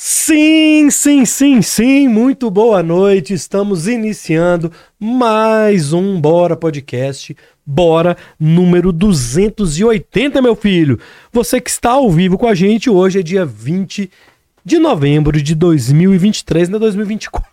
Sim, sim, sim, sim, muito boa noite. Estamos iniciando mais um Bora Podcast. Bora número 280, meu filho. Você que está ao vivo com a gente, hoje é dia 20 de novembro de 2023, não é 2024.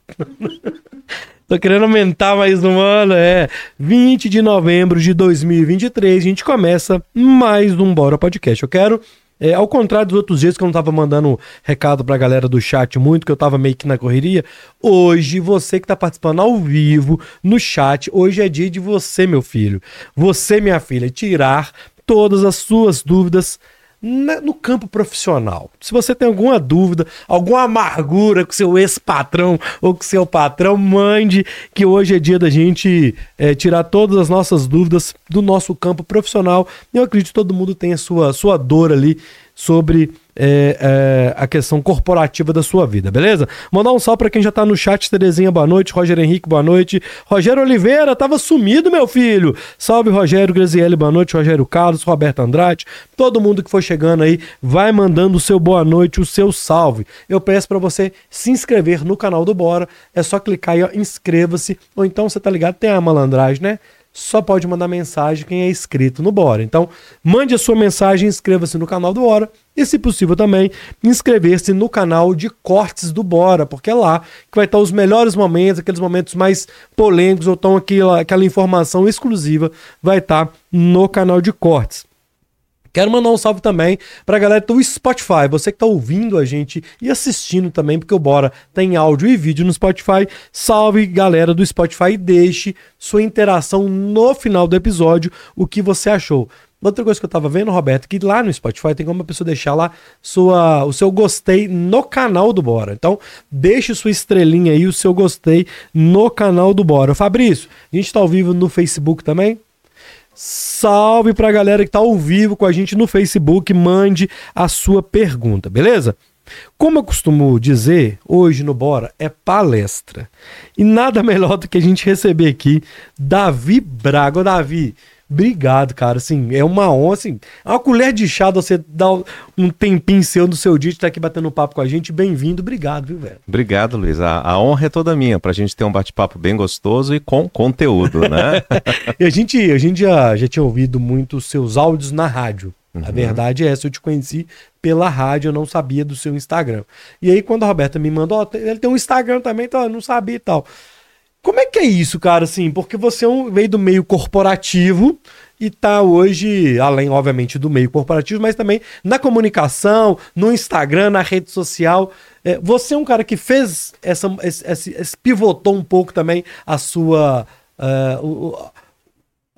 Tô querendo aumentar mais um ano, é. 20 de novembro de 2023, a gente começa mais um Bora Podcast. Eu quero é, ao contrário dos outros dias que eu não tava mandando recado pra galera do chat muito, que eu tava meio que na correria, hoje você que tá participando ao vivo no chat, hoje é dia de você, meu filho, você, minha filha, tirar todas as suas dúvidas no campo profissional. Se você tem alguma dúvida, alguma amargura com seu ex-patrão ou com seu patrão, mande que hoje é dia da gente é, tirar todas as nossas dúvidas do nosso campo profissional. Eu acredito que todo mundo tem a sua, sua dor ali sobre é, é, a questão corporativa da sua vida, beleza? Mandar um salve para quem já tá no chat, Terezinha, boa noite, Roger Henrique, boa noite, Rogério Oliveira, tava sumido, meu filho, salve Rogério, Graziele, boa noite, Rogério Carlos, Roberto Andrade, todo mundo que for chegando aí, vai mandando o seu boa noite, o seu salve. Eu peço para você se inscrever no canal do Bora, é só clicar aí, inscreva-se, ou então você tá ligado, tem a malandragem, né? Só pode mandar mensagem quem é inscrito no Bora. Então, mande a sua mensagem, inscreva-se no canal do Bora e, se possível, também inscrever-se no canal de cortes do Bora, porque é lá que vai estar os melhores momentos, aqueles momentos mais polêmicos, ou então aquela, aquela informação exclusiva vai estar no canal de cortes. Quero mandar um salve também pra galera do Spotify, você que tá ouvindo a gente e assistindo também, porque o Bora tem áudio e vídeo no Spotify. Salve galera do Spotify e deixe sua interação no final do episódio, o que você achou. Outra coisa que eu tava vendo, Roberto, que lá no Spotify tem como a pessoa deixar lá sua, o seu gostei no canal do Bora. Então, deixe sua estrelinha aí, o seu gostei no canal do Bora. Fabrício, a gente tá ao vivo no Facebook também? Salve pra galera que tá ao vivo com a gente no Facebook, mande a sua pergunta, beleza? Como eu costumo dizer, hoje no Bora é palestra. E nada melhor do que a gente receber aqui Davi Braga. Ô, Davi, Obrigado, cara. Assim, é uma honra, assim, é uma colher de chá você dar um tempinho seu no seu dia de estar aqui batendo papo com a gente. Bem-vindo, obrigado, viu, velho? Obrigado, Luiz. A, a, honra é toda minha, pra gente ter um bate-papo bem gostoso e com conteúdo, né? e a gente, a gente já, já tinha ouvido muito os seus áudios na rádio. Uhum. A verdade é essa, eu te conheci pela rádio, eu não sabia do seu Instagram. E aí, quando a Roberta me mandou, ó, ele tem um Instagram também, então eu não sabia e tal. Como é que é isso, cara, assim? Porque você é veio do meio corporativo e tá hoje, além, obviamente, do meio corporativo, mas também na comunicação, no Instagram, na rede social. É, você é um cara que fez essa, esse, esse, esse pivotou um pouco também a sua. Uh, o,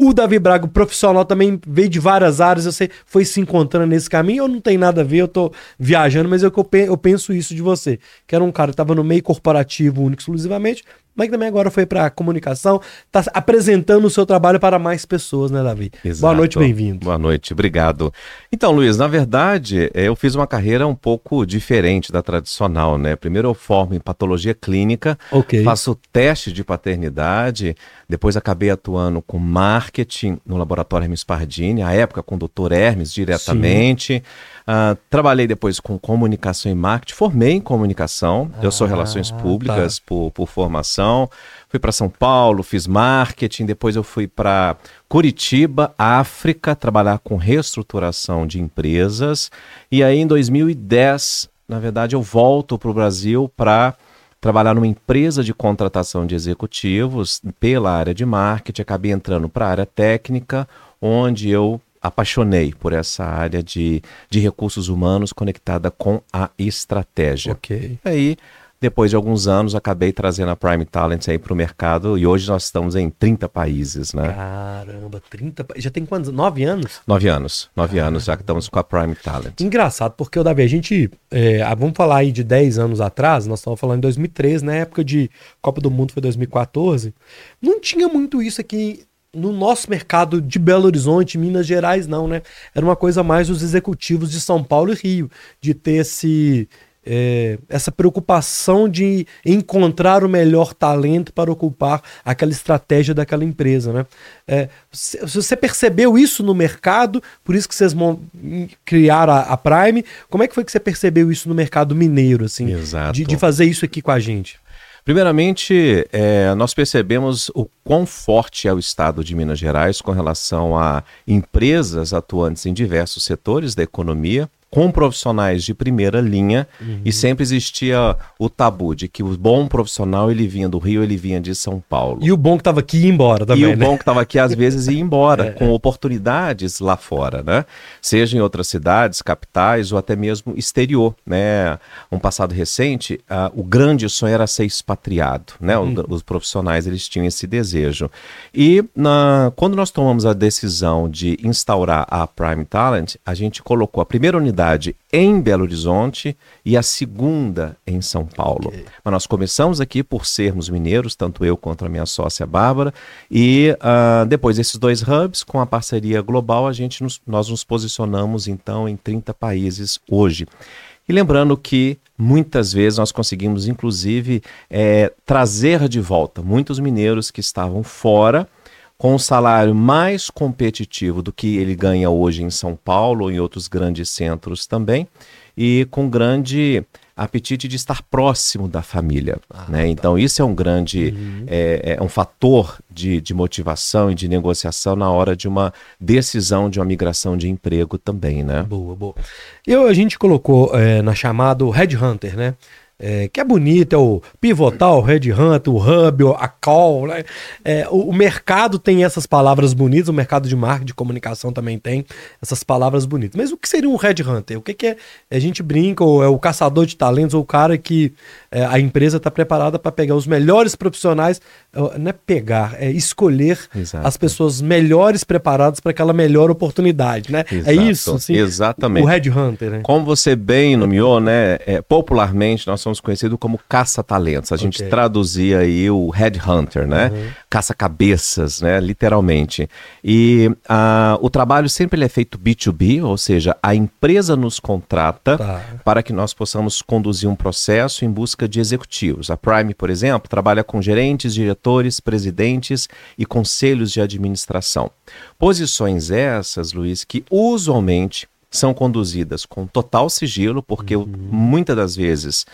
o Davi Braga, profissional, também veio de várias áreas, você foi se encontrando nesse caminho ou não tem nada a ver, eu tô viajando, mas eu, eu penso isso de você, que era um cara que estava no meio corporativo único exclusivamente, mas também agora foi para comunicação, está apresentando o seu trabalho para mais pessoas, né, Davi? Exato. Boa noite, bem-vindo. Boa noite, obrigado. Então, Luiz, na verdade, é, eu fiz uma carreira um pouco diferente da tradicional, né? Primeiro eu formo em patologia clínica, okay. faço teste de paternidade, depois acabei atuando com marketing no laboratório Hermes Pardini, à época com o doutor Hermes diretamente. Uh, trabalhei depois com comunicação e marketing, formei em comunicação, ah, eu sou relações ah, públicas tá. por, por formação. Fui para São Paulo, fiz marketing, depois eu fui para Curitiba, África, trabalhar com reestruturação de empresas. E aí em 2010, na verdade, eu volto para o Brasil para trabalhar numa empresa de contratação de executivos pela área de marketing, acabei entrando para a área técnica, onde eu apaixonei por essa área de, de recursos humanos conectada com a estratégia. Ok. Aí, depois de alguns anos, acabei trazendo a Prime Talent aí para o mercado e hoje nós estamos em 30 países, né? Caramba, 30 Já tem quantos? Nove anos? Nove anos. Nove anos já que estamos com a Prime Talent. Engraçado, porque, Davi, a gente. É, vamos falar aí de 10 anos atrás, nós estamos falando em 2013, na época de Copa do Mundo foi 2014. Não tinha muito isso aqui no nosso mercado de Belo Horizonte, Minas Gerais, não, né? Era uma coisa mais dos executivos de São Paulo e Rio, de ter esse, é, essa preocupação de encontrar o melhor talento para ocupar aquela estratégia daquela empresa, né? É, se, você percebeu isso no mercado, por isso que vocês criaram a, a, Prime, como é que foi que você percebeu isso no mercado mineiro, assim? Exato. De, de fazer isso aqui com a gente? Primeiramente, é, nós percebemos o quão forte é o Estado de Minas Gerais com relação a empresas atuantes em diversos setores da economia, com profissionais de primeira linha uhum. e sempre existia o tabu de que o bom profissional ele vinha do Rio, ele vinha de São Paulo. E o bom que estava aqui ia embora também, E o né? bom que estava aqui às vezes ia embora, é, com oportunidades lá fora, né? Seja em outras cidades, capitais ou até mesmo exterior, né? Um passado recente, uh, o grande sonho era ser expatriado, né? Uhum. Os, os profissionais eles tinham esse desejo. E na, quando nós tomamos a decisão de instaurar a Prime Talent, a gente colocou a primeira unidade unidade em Belo Horizonte e a segunda em São Paulo. Okay. Mas nós começamos aqui por sermos mineiros, tanto eu quanto a minha sócia Bárbara, e uh, depois desses dois hubs, com a parceria global, a gente nos, nós nos posicionamos então em 30 países hoje. E lembrando que muitas vezes nós conseguimos, inclusive, é, trazer de volta muitos mineiros que estavam fora com um salário mais competitivo do que ele ganha hoje em São Paulo ou em outros grandes centros também, e com grande apetite de estar próximo da família. Ah, né? Tá. Então, isso é um grande uhum. é, é, um fator de, de motivação e de negociação na hora de uma decisão de uma migração de emprego também. Né? Boa, boa. Eu, a gente colocou é, na chamada Headhunter, né? É, que é bonito, é o pivotal, o Red Hunt, o Hub, a Call. Né? É, o, o, mercado tem essas palavras bonitas, o mercado de marketing, de comunicação também tem essas palavras bonitas. Mas o que seria um Red Hunter? O que, que é? A gente brinca, ou é o caçador de talentos, ou o cara que é, a empresa está preparada para pegar os melhores profissionais, não é pegar, é escolher Exato. as pessoas melhores preparadas para aquela melhor oportunidade, né? É Exato. É isso? Assim, Exatamente. O Red Hunter, né? Como você bem nomeou, né? É, popularmente nós somos conhecidos como caça-talentos. A gente traduzia aí o headhunter, né? Uhum. Caça-cabeças, né? Literalmente. E uh, o trabalho sempre é feito B2B, ou seja, a empresa nos contrata tá. para que nós possamos conduzir um processo em busca de executivos. A Prime, por exemplo, trabalha com gerentes, diretores, presidentes e conselhos de administração. Posições essas, Luiz, que usualmente são conduzidas com total sigilo, porque uhum. muitas das vezes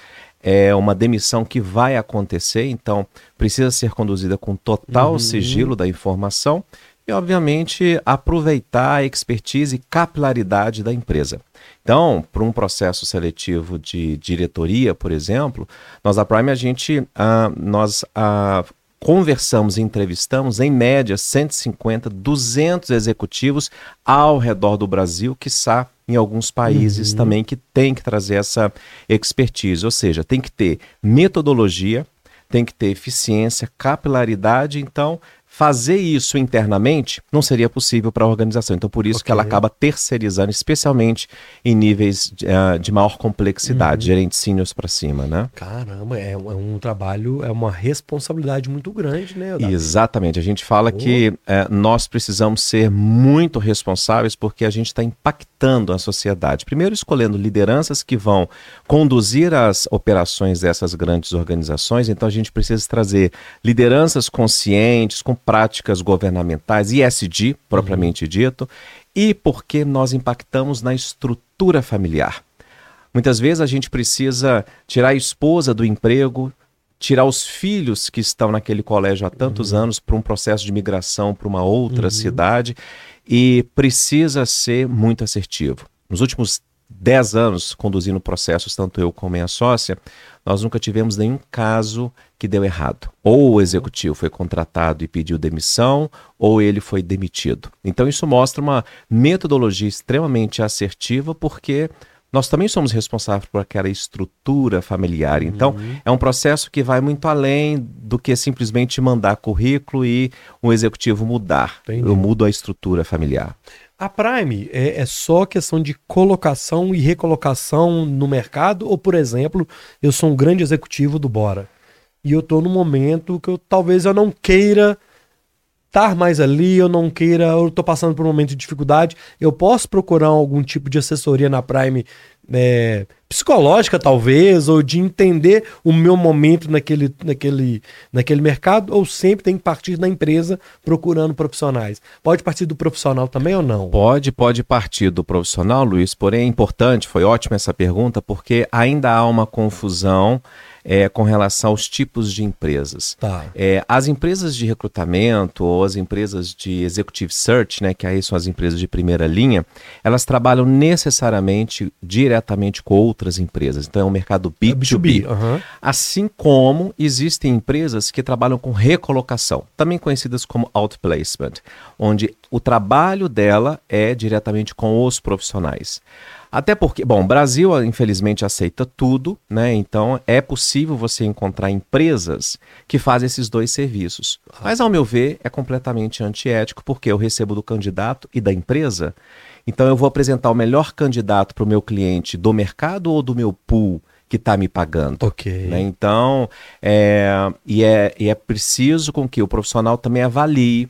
é uma demissão que vai acontecer, então precisa ser conduzida com total uhum. sigilo da informação e, obviamente, aproveitar a expertise e capilaridade da empresa. Então, para um processo seletivo de diretoria, por exemplo, nós da Prime a gente ah, nós ah, conversamos e entrevistamos, em média, 150, 200 executivos ao redor do Brasil, que está em alguns países uhum. também que tem que trazer essa expertise, ou seja, tem que ter metodologia, tem que ter eficiência, capilaridade, então fazer isso internamente não seria possível para a organização. Então, por isso okay. que ela acaba terceirizando, especialmente em níveis de, uh, de maior complexidade, uhum. gerentes seniors para cima, né? Caramba, é, é, um trabalho, é uma responsabilidade muito grande, né? Exatamente. A gente fala oh. que uh, nós precisamos ser muito responsáveis porque a gente está impactando a sociedade. Primeiro, escolhendo lideranças que vão conduzir as operações dessas grandes organizações. Então, a gente precisa trazer lideranças conscientes, com práticas governamentais, ISD, propriamente uhum. dito, e porque nós impactamos na estrutura familiar. Muitas vezes a gente precisa tirar a esposa do emprego, tirar os filhos que estão naquele colégio há tantos uhum. anos para um processo de migração para uma outra uhum. cidade e precisa ser muito assertivo. Nos últimos 10 anos conduzindo processos, tanto eu como minha sócia, nós nunca tivemos nenhum caso que deu errado. Ou o executivo foi contratado e pediu demissão, ou ele foi demitido. Então isso mostra uma metodologia extremamente assertiva, porque nós também somos responsáveis por aquela estrutura familiar. Então, uhum. é um processo que vai muito além do que simplesmente mandar currículo e um executivo mudar. Entendi. Eu mudo a estrutura familiar. A Prime é, é, só questão de colocação e recolocação no mercado? Ou, por exemplo, eu sou um grande executivo do Bora e eu estou no momento que eu, talvez eu não queira estar mais ali, eu não queira, eu estou passando por um momento de dificuldade, eu posso procurar algum tipo de assessoria na Prime é, psicológica, talvez, ou de entender o meu momento naquele, naquele, naquele mercado, ou sempre tem que partir da empresa procurando profissionais? Pode partir do profissional também ou não? Pode, pode partir do profissional, Luiz, porém é importante, foi ótima essa pergunta, porque ainda há uma confusão é, com relação aos tipos de empresas. Tá. É, as empresas de recrutamento ou as empresas de executive search, né, que aí são as empresas de primeira linha, elas trabalham necessariamente diretamente com outras empresas. Então é um mercado B2B. É B2B uhum. Assim como existem empresas que trabalham com recolocação, também conhecidas como outplacement, onde o trabalho dela é diretamente com os profissionais. Até porque, bom, o Brasil infelizmente aceita tudo, né? Então é possível você encontrar empresas que fazem esses dois serviços. Mas ao meu ver é completamente antiético porque eu recebo do candidato e da empresa. Então eu vou apresentar o melhor candidato para o meu cliente do mercado ou do meu pool que está me pagando. Ok. Né? Então, é, e, é, e é preciso com que o profissional também avalie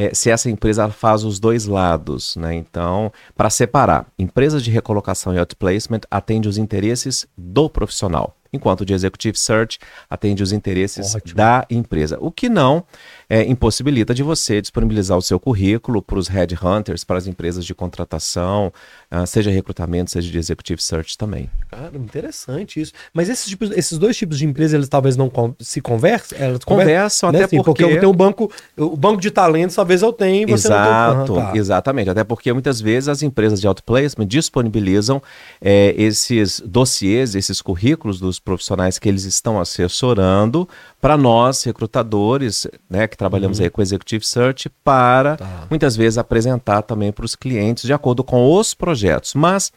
é, se essa empresa faz os dois lados, né? Então, para separar, empresas de recolocação e outplacement atende os interesses do profissional enquanto de Executive Search atende os interesses Ótimo. da empresa. O que não é, impossibilita de você disponibilizar o seu currículo para os headhunters, para as empresas de contratação, uh, seja recrutamento, seja de Executive Search também. Cara, interessante isso. Mas esses, tipos, esses dois tipos de empresas, eles talvez não se conversem? Elas conversam, né? até porque... porque... eu tenho um banco, o banco de talentos, talvez eu tenha e você Exato, não tem. Uhum, tá. exatamente. Até porque muitas vezes as empresas de outplacement disponibilizam é, esses dossiês, esses currículos dos profissionais que eles estão assessorando para nós, recrutadores, né, que trabalhamos uhum. aí com Executive Search, para tá. muitas vezes apresentar também para os clientes de acordo com os projetos. Mas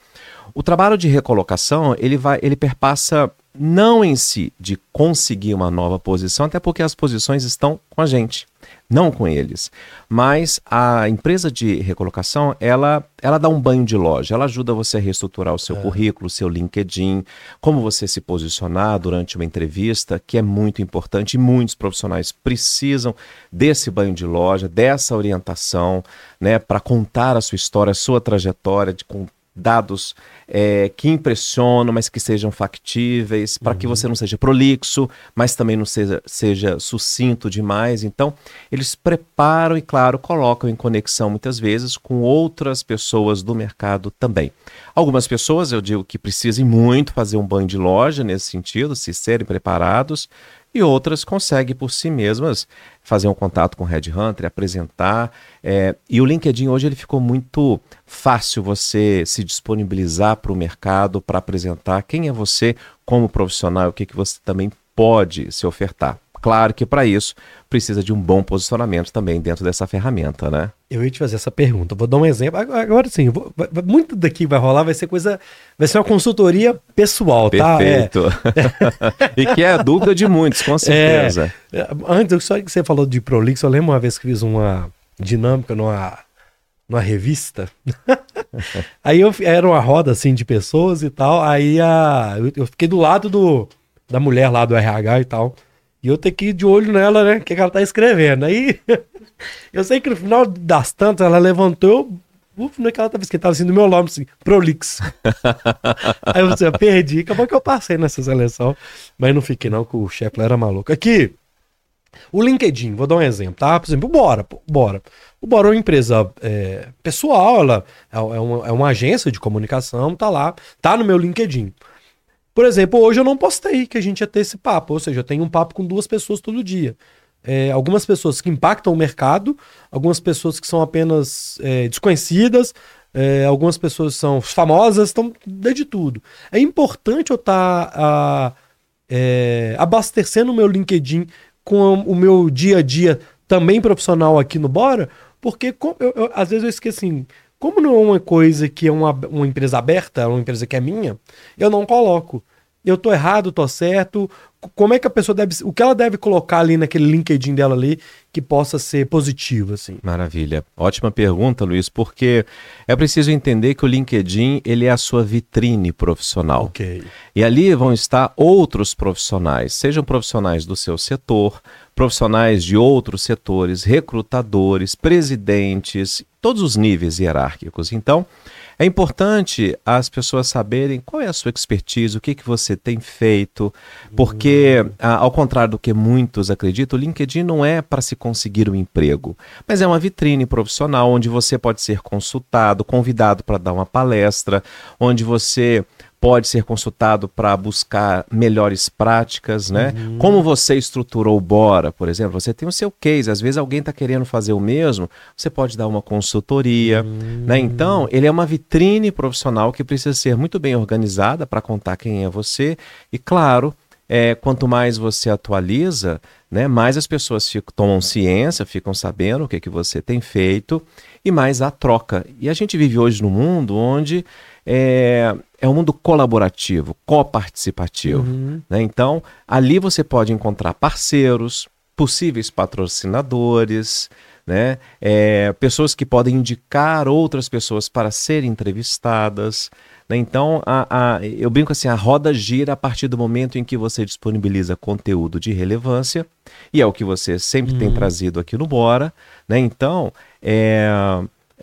o trabalho de recolocação, ele vai, ele perpassa não em si de conseguir uma nova posição, até porque as posições estão com a gente não com eles. Mas a empresa de recolocação, ela, ela dá um banho de loja, ela ajuda você a reestruturar o seu é. currículo, o seu LinkedIn, como você se posicionar durante uma entrevista, que é muito importante e muitos profissionais precisam desse banho de loja, dessa orientação, né, para contar a sua história, a sua trajetória, de, com dados é, que impressionam, mas que sejam factíveis, para uhum. que você não seja prolixo, mas também não seja, seja sucinto demais. Então, eles preparam e, claro, colocam em conexão muitas vezes com outras pessoas do mercado também. Algumas pessoas, eu digo que precisem muito fazer um banho de loja nesse sentido, se serem preparados, e outras conseguem por si mesmas fazer um contato com o Headhunter, apresentar. É, e o LinkedIn hoje ele ficou muito fácil você se disponibilizar para o mercado, para apresentar quem é você como profissional, o que, que você também pode se ofertar. Claro que para isso precisa de um bom posicionamento também dentro dessa ferramenta, né? Eu ia te fazer essa pergunta. Vou dar um exemplo. Agora sim, vou, muito daqui vai rolar, vai ser coisa. Vai ser uma consultoria pessoal, tá? Perfeito. É. e que é a dúvida de muitos, com certeza. É, antes, só que você falou de Prolix, eu lembro uma vez que fiz uma dinâmica numa, numa revista. aí eu era uma roda assim de pessoas e tal. Aí a, eu fiquei do lado do, da mulher lá do RH e tal. E eu tenho que ir de olho nela, né? O que, que ela tá escrevendo. Aí eu sei que no final das tantas ela levantou, uf, não é que ela tava escrita assim do meu nome, assim, Prolix. Aí eu, assim, eu perdi, acabou que eu passei nessa seleção, mas não fiquei não, que o chefe era maluco. Aqui, o LinkedIn, vou dar um exemplo, tá? Por exemplo, o Bora, Bora. O Bora é uma empresa é, pessoal, ela é, é, uma, é uma agência de comunicação, tá lá, tá no meu LinkedIn. Por exemplo, hoje eu não postei que a gente ia ter esse papo, ou seja, eu tenho um papo com duas pessoas todo dia. É, algumas pessoas que impactam o mercado, algumas pessoas que são apenas é, desconhecidas, é, algumas pessoas são famosas, estão de tudo. É importante eu estar tá, é, abastecendo o meu LinkedIn com o meu dia a dia também profissional aqui no Bora, porque eu, eu, às vezes eu esqueço assim, como não é uma coisa que é uma, uma empresa aberta, é uma empresa que é minha, eu não coloco. Eu tô errado, tô certo. Como é que a pessoa deve. O que ela deve colocar ali naquele LinkedIn dela ali que possa ser positivo, assim? Maravilha. Ótima pergunta, Luiz, porque é preciso entender que o LinkedIn ele é a sua vitrine profissional. Ok. E ali vão estar outros profissionais, sejam profissionais do seu setor, profissionais de outros setores, recrutadores, presidentes, todos os níveis hierárquicos. Então, é importante as pessoas saberem qual é a sua expertise, o que, que você tem feito, porque, ao contrário do que muitos acreditam, o LinkedIn não é para se conseguir um emprego, mas é uma vitrine profissional onde você pode ser consultado, convidado para dar uma palestra, onde você pode ser consultado para buscar melhores práticas, né? Uhum. Como você estruturou o Bora, por exemplo, você tem o seu case, às vezes alguém está querendo fazer o mesmo, você pode dar uma consultoria, uhum. né? Então, ele é uma vitrine profissional que precisa ser muito bem organizada para contar quem é você e, claro, é, quanto mais você atualiza, né, mais as pessoas ficam, tomam ciência, ficam sabendo o que, que você tem feito e mais a troca. E a gente vive hoje num mundo onde é, é um mundo colaborativo, coparticipativo. Uhum. Né? Então, ali você pode encontrar parceiros, possíveis patrocinadores, né? É, pessoas que podem indicar outras pessoas para serem entrevistadas. Né? Então, a, a, eu brinco assim: a roda gira a partir do momento em que você disponibiliza conteúdo de relevância, e é o que você sempre uhum. tem trazido aqui no Bora. Né? Então, é,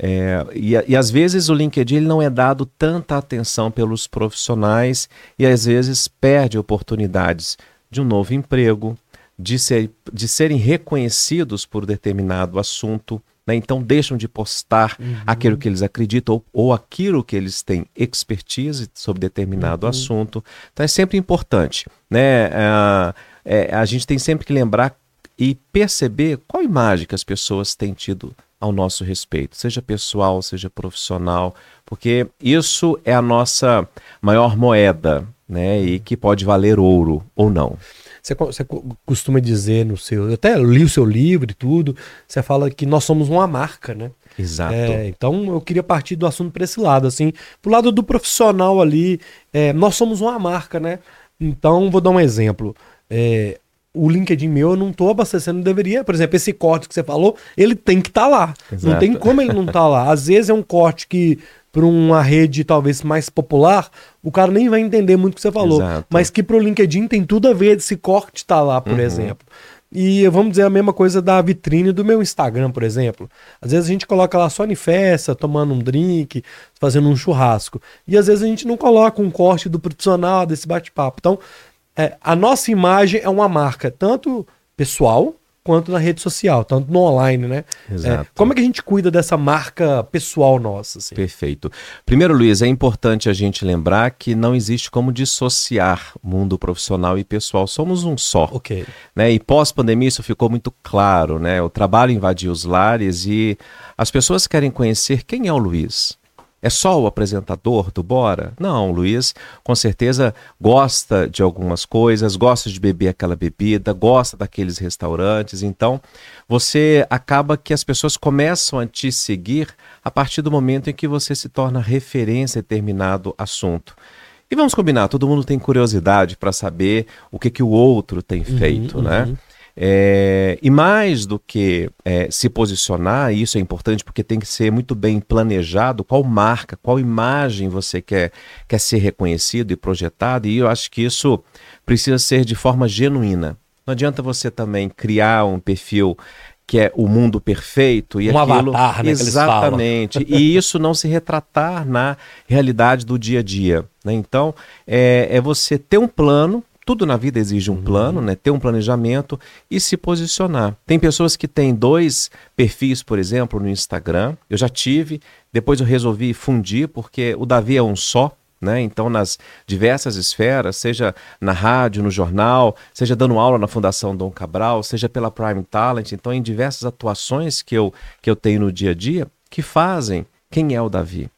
é, e, e, às vezes o LinkedIn ele não é dado tanta atenção pelos profissionais e às vezes perde oportunidades de um novo emprego, de, ser, de serem reconhecidos por determinado assunto. Né? Então deixam de postar uhum. aquilo que eles acreditam ou, ou, aquilo que eles têm expertise sobre determinado uhum. assunto. Então é sempre importante. Né? É, é, a gente tem sempre que lembrar e perceber qual imagem que as pessoas têm tido ao nosso respeito, seja pessoal, seja profissional, porque isso é a nossa maior moeda, né? E que pode valer ouro ou não. Você, você costuma dizer no seu, eu até li o seu livro e tudo, você fala que nós somos uma marca, né? Exato. É, então eu queria partir do assunto para esse lado, assim, pro lado do profissional ali, é, nós somos uma marca, né? Então vou dar um exemplo. É, o LinkedIn meu eu não estou abastecendo, deveria. Por exemplo, esse corte que você falou, ele tem que estar tá lá. Exato. Não tem como ele não estar tá lá. Às vezes é um corte que, para uma rede talvez mais popular, o cara nem vai entender muito o que você falou. Exato. Mas que para o LinkedIn tem tudo a ver esse corte estar tá lá, por uhum. exemplo. E vamos dizer a mesma coisa da vitrine do meu Instagram, por exemplo. Às vezes a gente coloca lá só em festa, tomando um drink, fazendo um churrasco. E às vezes a gente não coloca um corte do profissional, desse bate-papo. Então, é, a nossa imagem é uma marca, tanto pessoal quanto na rede social, tanto no online, né? Exato. É, como é que a gente cuida dessa marca pessoal nossa? Assim? Perfeito. Primeiro, Luiz, é importante a gente lembrar que não existe como dissociar mundo profissional e pessoal. Somos um só. Ok. Né? E pós-pandemia isso ficou muito claro, né? O trabalho invadiu os lares e as pessoas querem conhecer quem é o Luiz. É só o apresentador do Bora? Não, o Luiz com certeza gosta de algumas coisas, gosta de beber aquela bebida, gosta daqueles restaurantes. Então, você acaba que as pessoas começam a te seguir a partir do momento em que você se torna referência em determinado assunto. E vamos combinar, todo mundo tem curiosidade para saber o que, que o outro tem uhum, feito, uhum, né? Uhum. É, e mais do que é, se posicionar, e isso é importante porque tem que ser muito bem planejado, qual marca, qual imagem você quer, quer ser reconhecido e projetado, e eu acho que isso precisa ser de forma genuína. Não adianta você também criar um perfil que é o mundo perfeito e um aquilo avatar, né, exatamente e isso não se retratar na realidade do dia a dia né? então é, é você ter um plano tudo na vida exige um uhum. plano, né? ter um planejamento e se posicionar. Tem pessoas que têm dois perfis, por exemplo, no Instagram. Eu já tive, depois eu resolvi fundir, porque o Davi é um só. Né? Então, nas diversas esferas, seja na rádio, no jornal, seja dando aula na Fundação Dom Cabral, seja pela Prime Talent, então em diversas atuações que eu, que eu tenho no dia a dia, que fazem quem é o Davi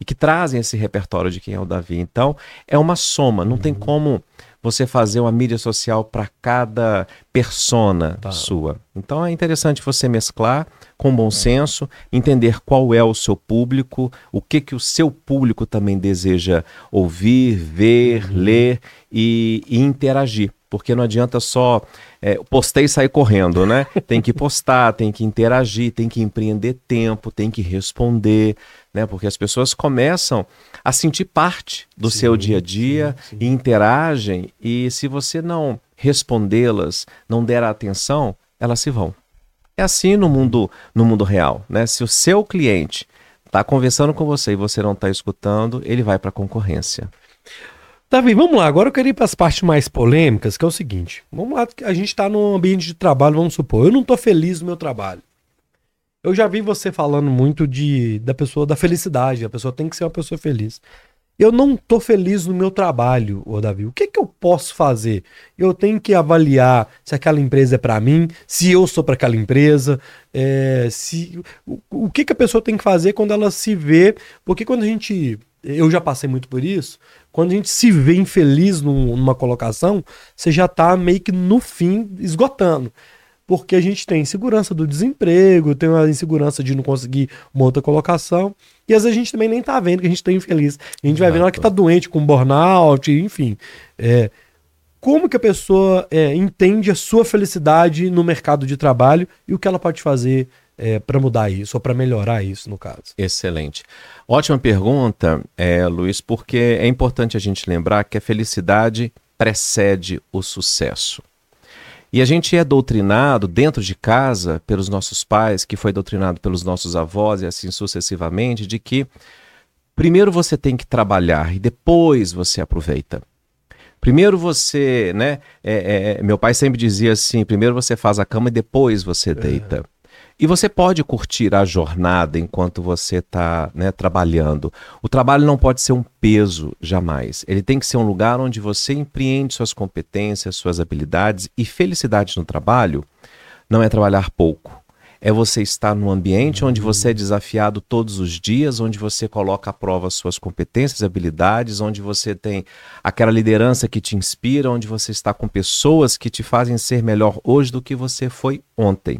e que trazem esse repertório de quem é o Davi. Então, é uma soma, não uhum. tem como você fazer uma mídia social para cada persona tá. sua. Então é interessante você mesclar com bom senso, entender qual é o seu público, o que que o seu público também deseja ouvir, ver, uhum. ler e, e interagir porque não adianta só é, postei e sair correndo, né? Tem que postar, tem que interagir, tem que empreender tempo, tem que responder, né? Porque as pessoas começam a sentir parte do sim, seu dia a dia sim, sim. e interagem, e se você não respondê-las, não der atenção, elas se vão. É assim no mundo, no mundo real, né? Se o seu cliente está conversando com você e você não está escutando, ele vai para a concorrência. Davi, vamos lá. Agora eu quero ir para as partes mais polêmicas, que é o seguinte. Vamos lá, a gente está num ambiente de trabalho, vamos supor. Eu não estou feliz no meu trabalho. Eu já vi você falando muito de da pessoa, da felicidade. A pessoa tem que ser uma pessoa feliz. Eu não estou feliz no meu trabalho, ô Davi. O que, que eu posso fazer? Eu tenho que avaliar se aquela empresa é para mim, se eu sou para aquela empresa, é, se o, o que, que a pessoa tem que fazer quando ela se vê. Porque quando a gente. Eu já passei muito por isso. Quando a gente se vê infeliz num, numa colocação, você já está meio que no fim esgotando porque a gente tem insegurança do desemprego, tem a insegurança de não conseguir uma outra colocação, e às vezes a gente também nem tá vendo que a gente tá infeliz. A gente vai vendo que tá doente com burnout, enfim. É, como que a pessoa é, entende a sua felicidade no mercado de trabalho e o que ela pode fazer é, para mudar isso ou para melhorar isso, no caso? Excelente. Ótima pergunta, é, Luiz, porque é importante a gente lembrar que a felicidade precede o sucesso. E a gente é doutrinado dentro de casa pelos nossos pais, que foi doutrinado pelos nossos avós e assim sucessivamente, de que primeiro você tem que trabalhar e depois você aproveita. Primeiro você, né? É, é, meu pai sempre dizia assim: primeiro você faz a cama e depois você deita. E você pode curtir a jornada enquanto você está né, trabalhando. O trabalho não pode ser um peso, jamais. Ele tem que ser um lugar onde você empreende suas competências, suas habilidades e felicidade no trabalho não é trabalhar pouco. É você estar num ambiente onde você é desafiado todos os dias, onde você coloca à prova suas competências, habilidades, onde você tem aquela liderança que te inspira, onde você está com pessoas que te fazem ser melhor hoje do que você foi ontem.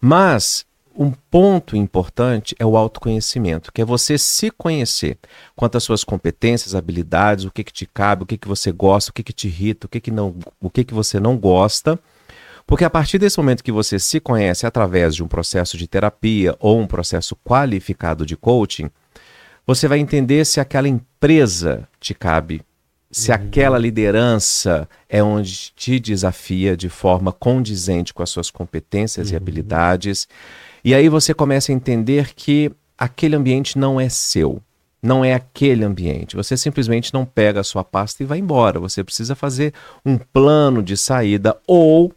Mas um ponto importante é o autoconhecimento, que é você se conhecer quanto às suas competências, habilidades, o que, que te cabe, o que, que você gosta, o que, que te irrita, o que, que, não, o que, que você não gosta. Porque a partir desse momento que você se conhece através de um processo de terapia ou um processo qualificado de coaching, você vai entender se aquela empresa te cabe, se uhum. aquela liderança é onde te desafia de forma condizente com as suas competências uhum. e habilidades. E aí você começa a entender que aquele ambiente não é seu. Não é aquele ambiente. Você simplesmente não pega a sua pasta e vai embora. Você precisa fazer um plano de saída ou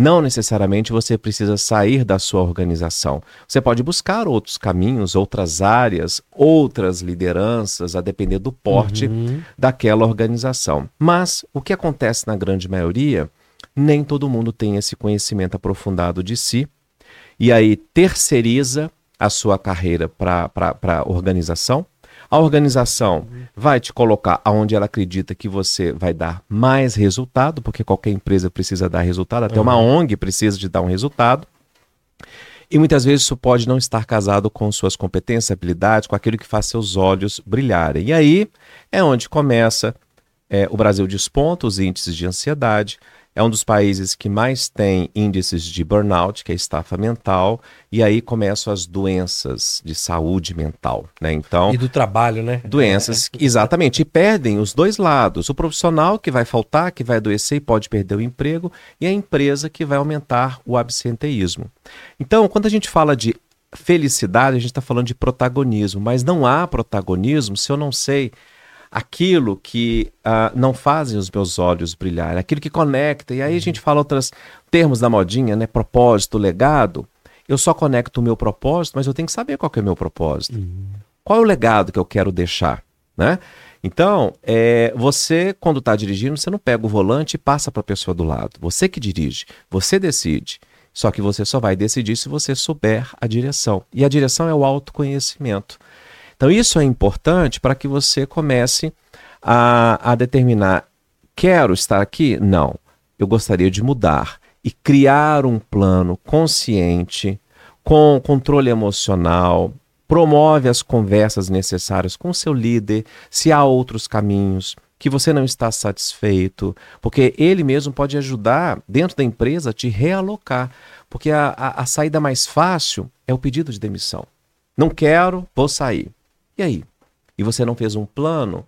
não necessariamente você precisa sair da sua organização. Você pode buscar outros caminhos, outras áreas, outras lideranças, a depender do porte uhum. daquela organização. Mas o que acontece na grande maioria, nem todo mundo tem esse conhecimento aprofundado de si e aí terceiriza a sua carreira para a organização a organização vai te colocar aonde ela acredita que você vai dar mais resultado, porque qualquer empresa precisa dar resultado, até uma ONG precisa de dar um resultado. E muitas vezes isso pode não estar casado com suas competências, habilidades, com aquilo que faz seus olhos brilharem. E aí é onde começa é, o Brasil desponta os índices de ansiedade, é um dos países que mais tem índices de burnout, que é estafa mental, e aí começam as doenças de saúde mental, né? Então, e do trabalho, né? Doenças, é. exatamente, e perdem os dois lados. O profissional que vai faltar, que vai adoecer e pode perder o emprego, e a empresa que vai aumentar o absenteísmo. Então, quando a gente fala de felicidade, a gente está falando de protagonismo, mas não há protagonismo se eu não sei aquilo que uh, não fazem os meus olhos brilhar, aquilo que conecta. E aí a gente fala outros termos da modinha, né? Propósito, legado. Eu só conecto o meu propósito, mas eu tenho que saber qual que é o meu propósito. Uhum. Qual é o legado que eu quero deixar, né? Então, é, você, quando está dirigindo, você não pega o volante e passa para a pessoa do lado. Você que dirige, você decide. Só que você só vai decidir se você souber a direção. E a direção é o autoconhecimento. Então, isso é importante para que você comece a, a determinar: quero estar aqui? Não. Eu gostaria de mudar e criar um plano consciente, com controle emocional, promove as conversas necessárias com seu líder, se há outros caminhos que você não está satisfeito, porque ele mesmo pode ajudar dentro da empresa a te realocar, porque a, a, a saída mais fácil é o pedido de demissão. Não quero, vou sair. E aí? E você não fez um plano?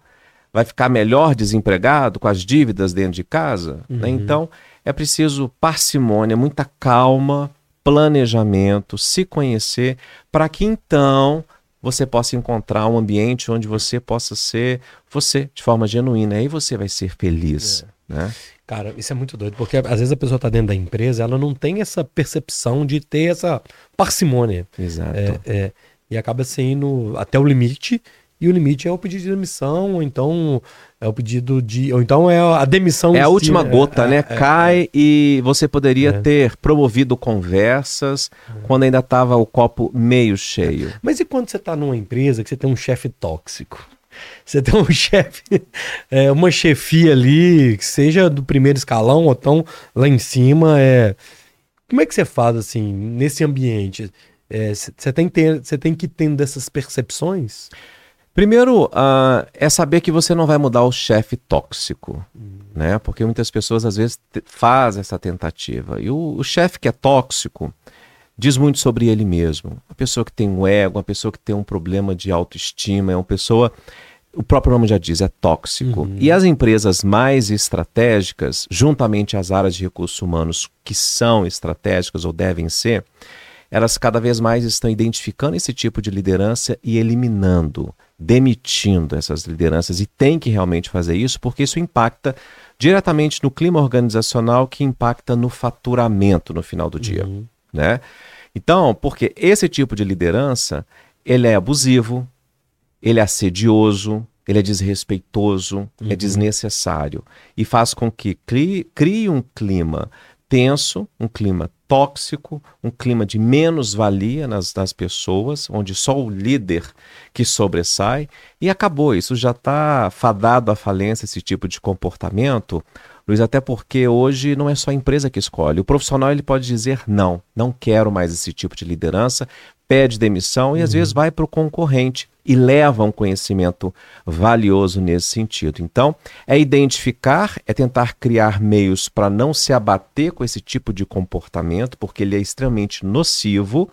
Vai ficar melhor desempregado com as dívidas dentro de casa? Né? Uhum. Né? Então, é preciso parcimônia, muita calma, planejamento, se conhecer, para que então você possa encontrar um ambiente onde você possa ser você de forma genuína. Aí você vai ser feliz. É. Né? Cara, isso é muito doido, porque às vezes a pessoa está dentro da empresa, ela não tem essa percepção de ter essa parcimônia. Exato. É, é, e acaba sendo até o limite, e o limite é o pedido de demissão, ou então é o pedido de. Ou então é a demissão. É a última si, gota, é, né? É, Cai é. e você poderia é. ter promovido conversas quando ainda estava o copo meio cheio. Mas e quando você está numa empresa que você tem um chefe tóxico? Você tem um chefe, é, uma chefia ali, que seja do primeiro escalão ou tão lá em cima. É... Como é que você faz assim, nesse ambiente? Você é, tem, tem que ter dessas percepções? Primeiro, uh, é saber que você não vai mudar o chefe tóxico, hum. né? Porque muitas pessoas às vezes fazem essa tentativa. E o, o chefe que é tóxico diz muito sobre ele mesmo. A pessoa que tem um ego, a pessoa que tem um problema de autoestima, é uma pessoa o próprio nome já diz, é tóxico. Uhum. E as empresas mais estratégicas, juntamente às áreas de recursos humanos que são estratégicas ou devem ser, elas cada vez mais estão identificando esse tipo de liderança e eliminando, demitindo essas lideranças. E tem que realmente fazer isso, porque isso impacta diretamente no clima organizacional, que impacta no faturamento no final do dia. Uhum. Né? Então, porque esse tipo de liderança, ele é abusivo, ele é assedioso, ele é desrespeitoso, é uhum. é desnecessário e faz com que crie, crie um clima tenso, um clima tóxico, um clima de menos-valia nas, nas pessoas, onde só o líder que sobressai, e acabou. Isso já está fadado à falência, esse tipo de comportamento, Luiz, até porque hoje não é só a empresa que escolhe. O profissional ele pode dizer não, não quero mais esse tipo de liderança, pede demissão e uhum. às vezes vai para o concorrente e leva um conhecimento valioso nesse sentido. Então, é identificar, é tentar criar meios para não se abater com esse tipo de comportamento, porque ele é extremamente nocivo.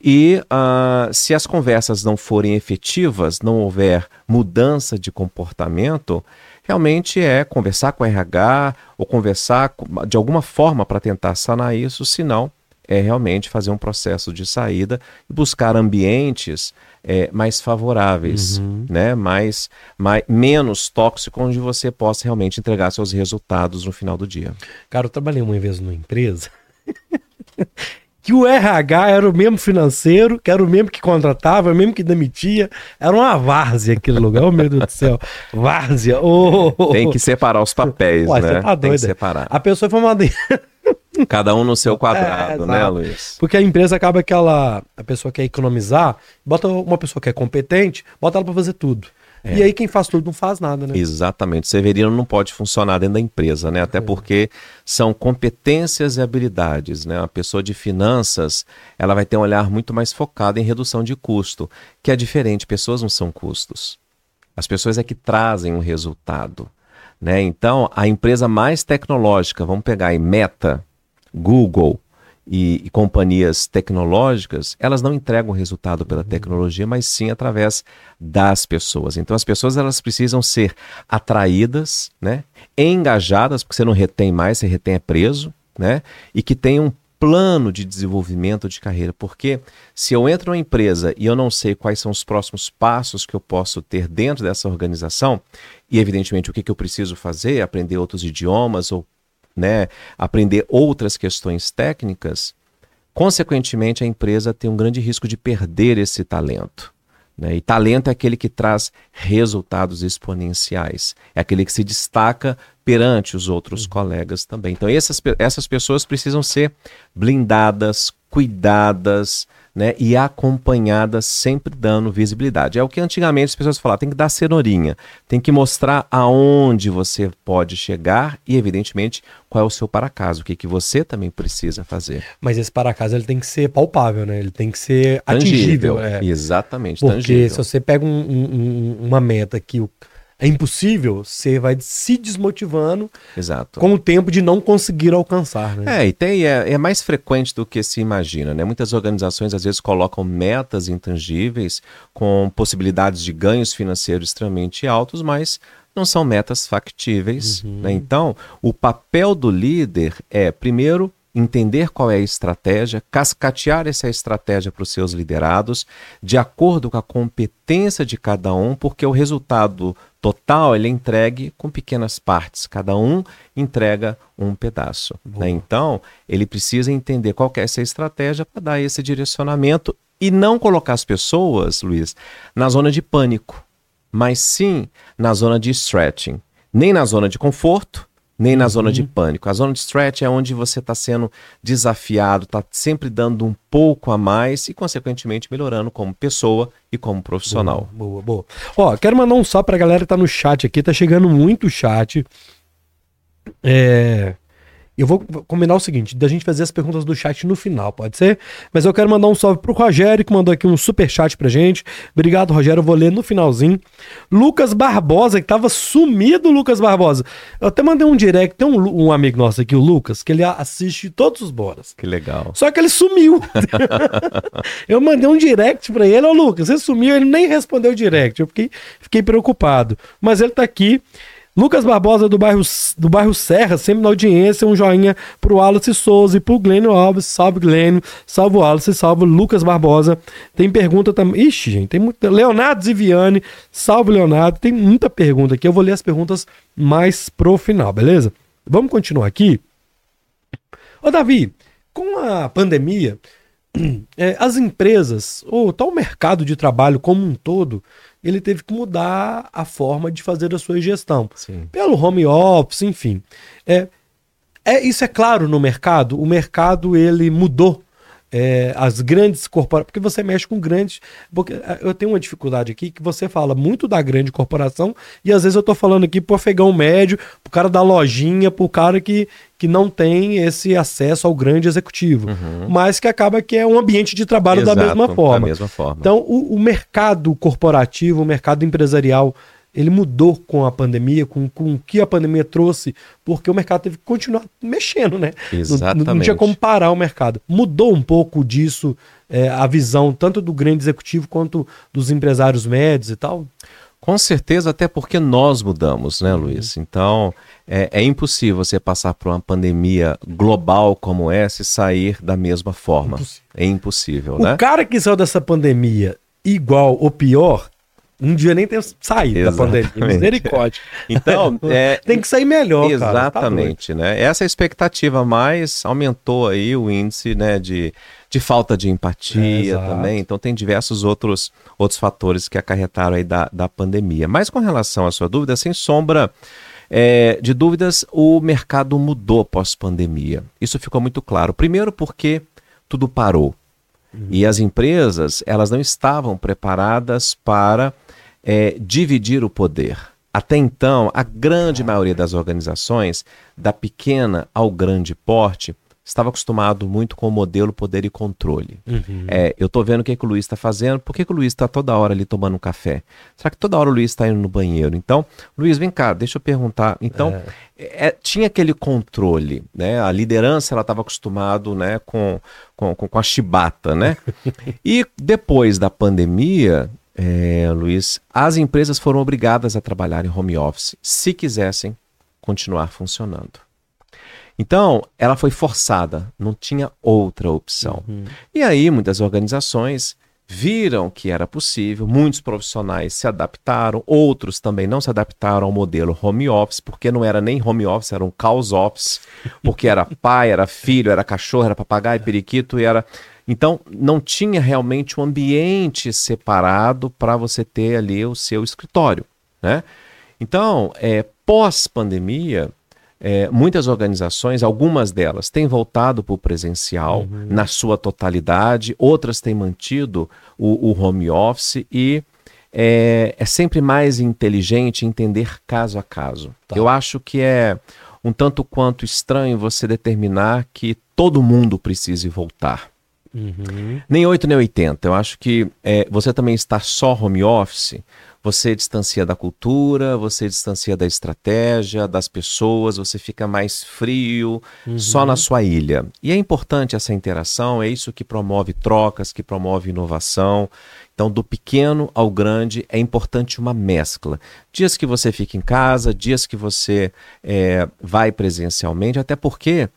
E uh, se as conversas não forem efetivas, não houver mudança de comportamento, realmente é conversar com o RH ou conversar de alguma forma para tentar sanar isso, senão é realmente fazer um processo de saída e buscar ambientes é, mais favoráveis, uhum. né? mais, mais, menos tóxicos, onde você possa realmente entregar seus resultados no final do dia. Cara, eu trabalhei uma vez numa empresa que o RH era o mesmo financeiro, que era o mesmo que contratava, o mesmo que demitia. Era uma várzea aquele lugar, oh meu Deus do céu. Várzea. Oh, oh, Tem que separar os papéis, Ué, né? Tá Tem que separar. A pessoa foi uma... Cada um no seu quadrado, é, né, Luiz? Porque a empresa acaba que ela, a pessoa quer economizar, bota uma pessoa que é competente, bota ela para fazer tudo. É. E aí quem faz tudo não faz nada, né? Exatamente. Severino não pode funcionar dentro da empresa, né? Até é. porque são competências e habilidades, né? A pessoa de finanças, ela vai ter um olhar muito mais focado em redução de custo, que é diferente. Pessoas não são custos. As pessoas é que trazem um resultado, né? Então, a empresa mais tecnológica, vamos pegar aí Meta, Google, e, e, companhias tecnológicas, elas não entregam resultado pela uhum. tecnologia, mas sim através das pessoas. Então as pessoas elas precisam ser atraídas, né, engajadas, porque você não retém mais, você retém é preso, né, e que tenham um plano de desenvolvimento de carreira, porque se eu entro numa empresa e eu não sei quais são os próximos passos que eu posso ter dentro dessa organização, e evidentemente o que, que eu preciso fazer, aprender outros idiomas ou né, aprender outras questões técnicas, consequentemente a empresa tem um grande risco de perder esse talento. Né? E talento é aquele que traz resultados exponenciais, é aquele que se destaca perante os outros uhum. colegas também. Então, essas, essas pessoas precisam ser blindadas, cuidadas, né, e acompanhadas, sempre dando visibilidade. É o que antigamente as pessoas falavam, tem que dar cenourinha, tem que mostrar aonde você pode chegar e, evidentemente, qual é o seu para-casa, o que, que você também precisa fazer. Mas esse para-casa ele tem que ser palpável, né? Ele tem que ser tangível. atingível. É. Exatamente, Porque tangível. se você pega um, um, uma meta que o é impossível, você vai se desmotivando Exato. com o tempo de não conseguir alcançar. Né? É, e tem, é, é, mais frequente do que se imagina. Né? Muitas organizações às vezes colocam metas intangíveis com possibilidades de ganhos financeiros extremamente altos, mas não são metas factíveis. Uhum. Né? Então, o papel do líder é, primeiro, entender qual é a estratégia, cascatear essa estratégia para os seus liderados, de acordo com a competência de cada um, porque o resultado total ele é entregue com pequenas partes, cada um entrega um pedaço. Né? Então, ele precisa entender qual é essa estratégia para dar esse direcionamento e não colocar as pessoas, Luiz, na zona de pânico, mas sim na zona de stretching. Nem na zona de conforto, nem na uhum. zona de uhum. pânico. A zona de stretch é onde você está sendo desafiado, está sempre dando um pouco a mais e, consequentemente, melhorando como pessoa e como profissional. Boa, boa. boa. Ó, quero mandar um salve para a galera que está no chat aqui, tá chegando muito chat. É... Eu vou combinar o seguinte, da gente fazer as perguntas do chat no final, pode ser? Mas eu quero mandar um salve pro Rogério, que mandou aqui um super chat pra gente. Obrigado, Rogério, eu vou ler no finalzinho. Lucas Barbosa, que tava sumido, Lucas Barbosa. Eu até mandei um direct, tem um, um amigo nosso aqui, o Lucas, que ele assiste todos os boras. Que legal. Só que ele sumiu. eu mandei um direct pra ele, ô Lucas, você sumiu, ele nem respondeu o direct. Eu fiquei, fiquei preocupado. Mas ele tá aqui. Lucas Barbosa do bairro, do bairro Serra, sempre na audiência, um joinha pro Wallace Souza e pro Glênio Alves. Salve Glênio, salve Wallace, salve Lucas Barbosa. Tem pergunta também. Ixi, gente, tem muita. Leonardo Ziviane, salve Leonardo. Tem muita pergunta aqui. Eu vou ler as perguntas mais pro final, beleza? Vamos continuar aqui. Ô, Davi, com a pandemia, é, as empresas, ou tal mercado de trabalho como um todo, ele teve que mudar a forma de fazer a sua gestão. Sim. Pelo home office, enfim. É, é, isso é claro no mercado. O mercado ele mudou é, as grandes corporações, porque você mexe com grandes. Porque é, eu tenho uma dificuldade aqui que você fala muito da grande corporação e às vezes eu estou falando aqui pro afegão médio, pro cara da lojinha, pro cara que, que não tem esse acesso ao grande executivo, uhum. mas que acaba que é um ambiente de trabalho Exato, da mesma forma. Da mesma forma. Então, o, o mercado corporativo, o mercado empresarial ele mudou com a pandemia, com, com o que a pandemia trouxe, porque o mercado teve que continuar mexendo, né? Exatamente. Não, não tinha como parar o mercado. Mudou um pouco disso, é, a visão tanto do grande executivo quanto dos empresários médios e tal? Com certeza, até porque nós mudamos, né, Luiz? Uhum. Então, é, é, impossível você passar por uma pandemia global como essa e sair da mesma forma. Impossível. É impossível, o né? O cara que saiu dessa pandemia igual ou pior um dia nem ter saído Exatamente. da pandemia. Misericórdia. Então, é, tem que sair melhor. Exatamente, tá né? Essa expectativa mais aumentou aí o índice, né, de, de falta de empatia é, também. Então tem diversos outros, outros fatores que acarretaram aí da, da pandemia. Mas com relação à sua dúvida, sem sombra é, de dúvidas, o mercado mudou pós-pandemia. Isso ficou muito claro. Primeiro porque tudo parou. Uhum. E as empresas, elas não estavam preparadas para é, dividir o poder. Até então, a grande maioria das organizações, da pequena ao grande porte, estava acostumado muito com o modelo poder e controle. Uhum. É, eu estou vendo o que, que o Luiz está fazendo, por que, que o Luiz está toda hora ali tomando um café? Será que toda hora o Luiz está indo no banheiro? Então, Luiz, vem cá, deixa eu perguntar. Então, é. É, tinha aquele controle, né? A liderança ela estava acostumado, né, com, com, com a chibata, né? e depois da pandemia, é, Luiz, as empresas foram obrigadas a trabalhar em home office se quisessem continuar funcionando. Então, ela foi forçada, não tinha outra opção. Uhum. E aí, muitas organizações viram que era possível, muitos profissionais se adaptaram, outros também não se adaptaram ao modelo home office, porque não era nem home office, era um caos office, porque era pai, era filho, era cachorro, era papagaio, periquito, e era então, não tinha realmente um ambiente separado para você ter ali o seu escritório. Né? Então, é, pós-pandemia, é, muitas organizações, algumas delas, têm voltado para o presencial uhum. na sua totalidade, outras têm mantido o, o home office e é, é, sempre mais inteligente entender caso a caso. Tá. Eu acho que é um tanto quanto estranho você determinar que todo mundo precise voltar. Uhum. Nem 8 nem 80. Eu acho que é, você também está só home office, você distancia da cultura, você distancia da estratégia, das pessoas, você fica mais frio, uhum. só na sua ilha. E é importante essa interação, é isso que promove trocas, que promove inovação. Então, do pequeno ao grande, é importante uma mescla. Dias que você fica em casa, dias que você é, vai presencialmente, até porque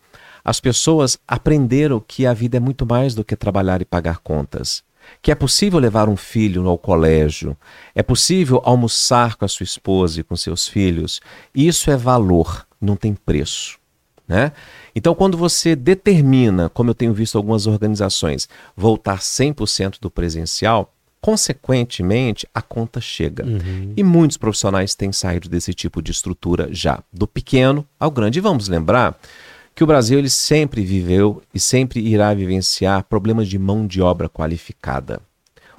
as pessoas aprenderam que a vida é muito mais do que trabalhar e pagar contas. Que é possível levar um filho ao colégio, é possível almoçar com a sua esposa e com seus filhos. Isso é valor, não tem preço. Né? Então, quando você determina, como eu tenho visto algumas organizações, voltar 100% do presencial, consequentemente a conta chega. Uhum. E muitos profissionais têm saído desse tipo de estrutura já, do pequeno ao grande. E vamos lembrar que o Brasil ele sempre viveu e sempre irá vivenciar problemas de mão de obra qualificada.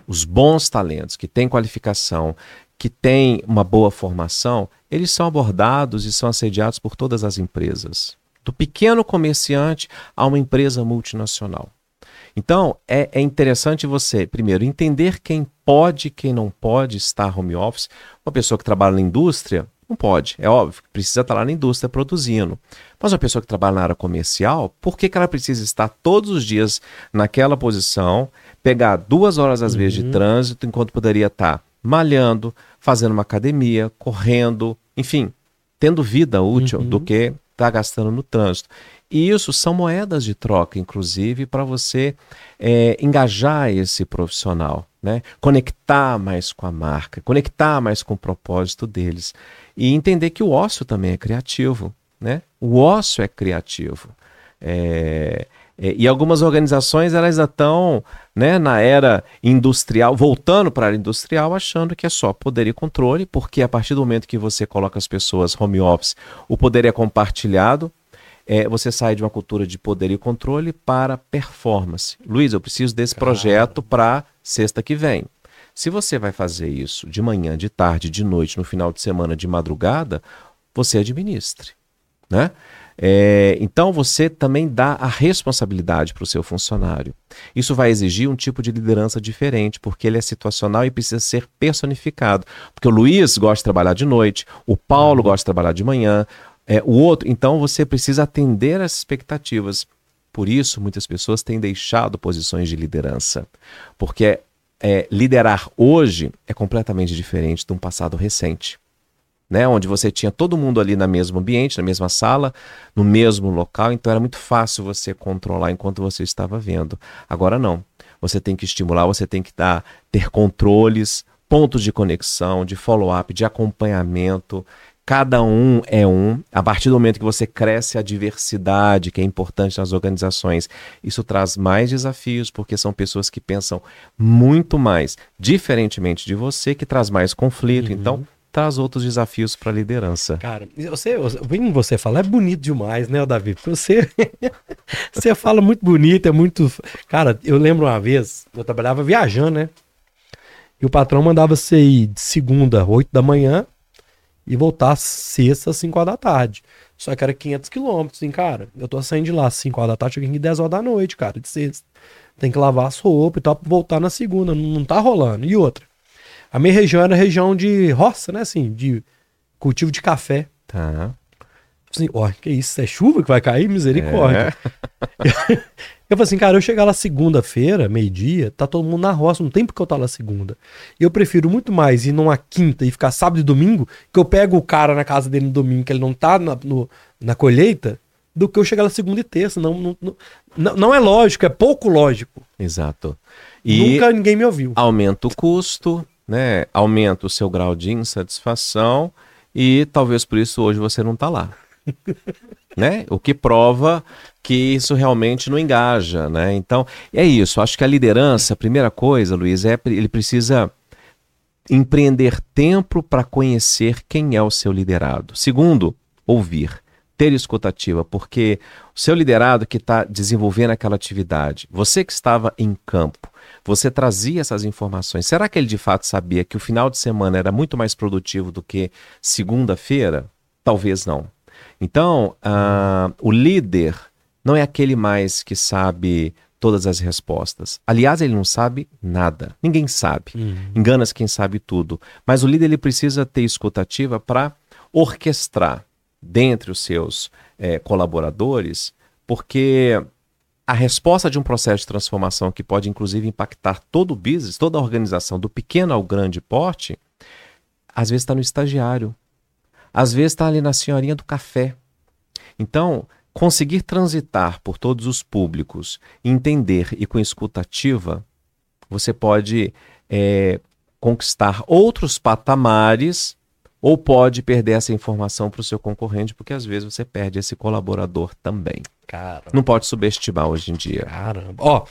Os bons talentos que têm qualificação, que têm uma boa formação, eles são abordados e são assediados por todas as empresas, do pequeno comerciante a uma empresa multinacional. Então, é, é interessante você, primeiro, entender quem pode quem não pode estar home office. Uma pessoa que trabalha na indústria, não pode, é óbvio, precisa estar lá na indústria produzindo. Mas uma pessoa que trabalha na área comercial, por que, que ela precisa estar todos os dias naquela posição, pegar duas horas às uhum. vezes de uhum. trânsito, enquanto poderia estar malhando, fazendo uma academia, correndo, enfim, tendo vida útil uhum. do que estar tá gastando no trânsito. E isso são moedas de troca, inclusive, para você é, engajar esse profissional, né? conectar mais com a marca, conectar mais com o propósito deles. E entender que o ócio também é criativo. Né? O ócio é criativo. É, é, e algumas organizações elas já estão né, na era industrial, voltando para a área industrial, achando que é só poder e controle, porque a partir do momento que você coloca as pessoas home office, o poder é compartilhado, é, você sai de uma cultura de poder e controle para performance. Luiz, eu preciso desse projeto para sexta que vem. Se você vai fazer isso de manhã, de tarde, de noite, no final de semana, de madrugada, você administre. Né? É, então você também dá a responsabilidade para o seu funcionário. Isso vai exigir um tipo de liderança diferente, porque ele é situacional e precisa ser personificado. Porque o Luiz gosta de trabalhar de noite, o Paulo gosta de trabalhar de manhã, é, o outro. Então você precisa atender às expectativas. Por isso, muitas pessoas têm deixado posições de liderança. Porque é, liderar hoje é completamente diferente de um passado recente. Né, onde você tinha todo mundo ali no mesmo ambiente, na mesma sala, no mesmo local, então era muito fácil você controlar enquanto você estava vendo. Agora não. Você tem que estimular, você tem que dar, ter controles, pontos de conexão, de follow-up, de acompanhamento. Cada um é um. A partir do momento que você cresce a diversidade, que é importante nas organizações, isso traz mais desafios, porque são pessoas que pensam muito mais, diferentemente de você, que traz mais conflito. Uhum. Então, traz outros desafios para a liderança. Cara, você, vem você falar, é bonito demais, né, Davi? Você, você fala muito bonito, é muito. Cara, eu lembro uma vez, eu trabalhava viajando, né? E o patrão mandava você ir de segunda, 8 da manhã, e voltar sexta às 5 horas da tarde. Só que era 500 quilômetros, hein, cara. Eu tô saindo de lá às 5 horas da tarde, cheguei aqui 10 horas da noite, cara, de sexta. Tem que lavar as roupas e tal pra voltar na segunda. Não, não tá rolando. E outra. A minha região era região de roça, né, assim, de cultivo de café. Tá. Assim, ó, que isso? É chuva que vai cair? Misericórdia. É. Eu falei assim, cara, eu chegar lá segunda-feira, meio-dia, tá todo mundo na roça, não tem porque eu estar tá lá segunda. Eu prefiro muito mais ir numa quinta e ficar sábado e domingo, que eu pego o cara na casa dele no domingo, que ele não tá na, no, na colheita, do que eu chegar lá segunda e terça. Não, não, não, não é lógico, é pouco lógico. Exato. E Nunca ninguém me ouviu. Aumenta o custo, né? Aumenta o seu grau de insatisfação e talvez por isso hoje você não tá lá. né? O que prova que isso realmente não engaja, né? Então, é isso. Acho que a liderança, a primeira coisa, Luiz, é ele precisa empreender tempo para conhecer quem é o seu liderado. Segundo, ouvir, ter escutativa, porque o seu liderado que está desenvolvendo aquela atividade, você que estava em campo, você trazia essas informações. Será que ele de fato sabia que o final de semana era muito mais produtivo do que segunda-feira? Talvez não. Então, uh, o líder não é aquele mais que sabe todas as respostas. Aliás, ele não sabe nada. Ninguém sabe. Uhum. Engana-se quem sabe tudo. Mas o líder ele precisa ter escutativa para orquestrar dentre os seus é, colaboradores, porque a resposta de um processo de transformação que pode inclusive impactar todo o business, toda a organização, do pequeno ao grande porte, às vezes está no estagiário, às vezes está ali na senhorinha do café. Então, conseguir transitar por todos os públicos, entender e com escutativa, você pode é, conquistar outros patamares ou pode perder essa informação para o seu concorrente, porque às vezes você perde esse colaborador também. Caramba. Não pode subestimar hoje em dia. Caramba. Ó,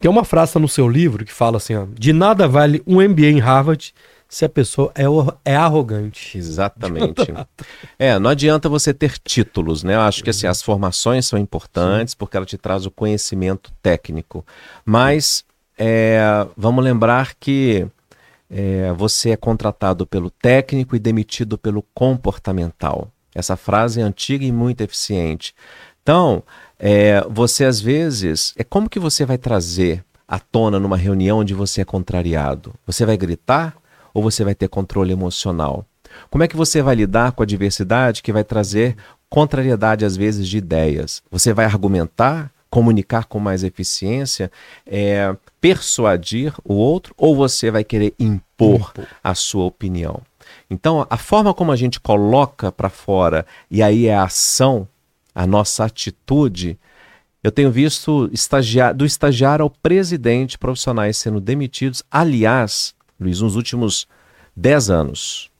tem uma frase no seu livro que fala assim: ó, de nada vale um MBA em Harvard se a pessoa é, é arrogante. Exatamente. é, não adianta você ter títulos, né? Eu acho que assim, as formações são importantes Sim. porque ela te traz o conhecimento técnico. Mas é, vamos lembrar que é, você é contratado pelo técnico e demitido pelo comportamental. Essa frase é antiga e muito eficiente. Então, é, você às vezes, é como que você vai trazer à tona numa reunião onde você é contrariado? Você vai gritar ou você vai ter controle emocional? Como é que você vai lidar com a diversidade que vai trazer contrariedade às vezes de ideias? Você vai argumentar, comunicar com mais eficiência, é, persuadir o outro ou você vai querer impor, impor. a sua opinião? Então, a forma como a gente coloca para fora e aí é a ação, a nossa atitude, eu tenho visto do estagiário ao presidente profissionais sendo demitidos. Aliás, Luiz, nos últimos 10 anos,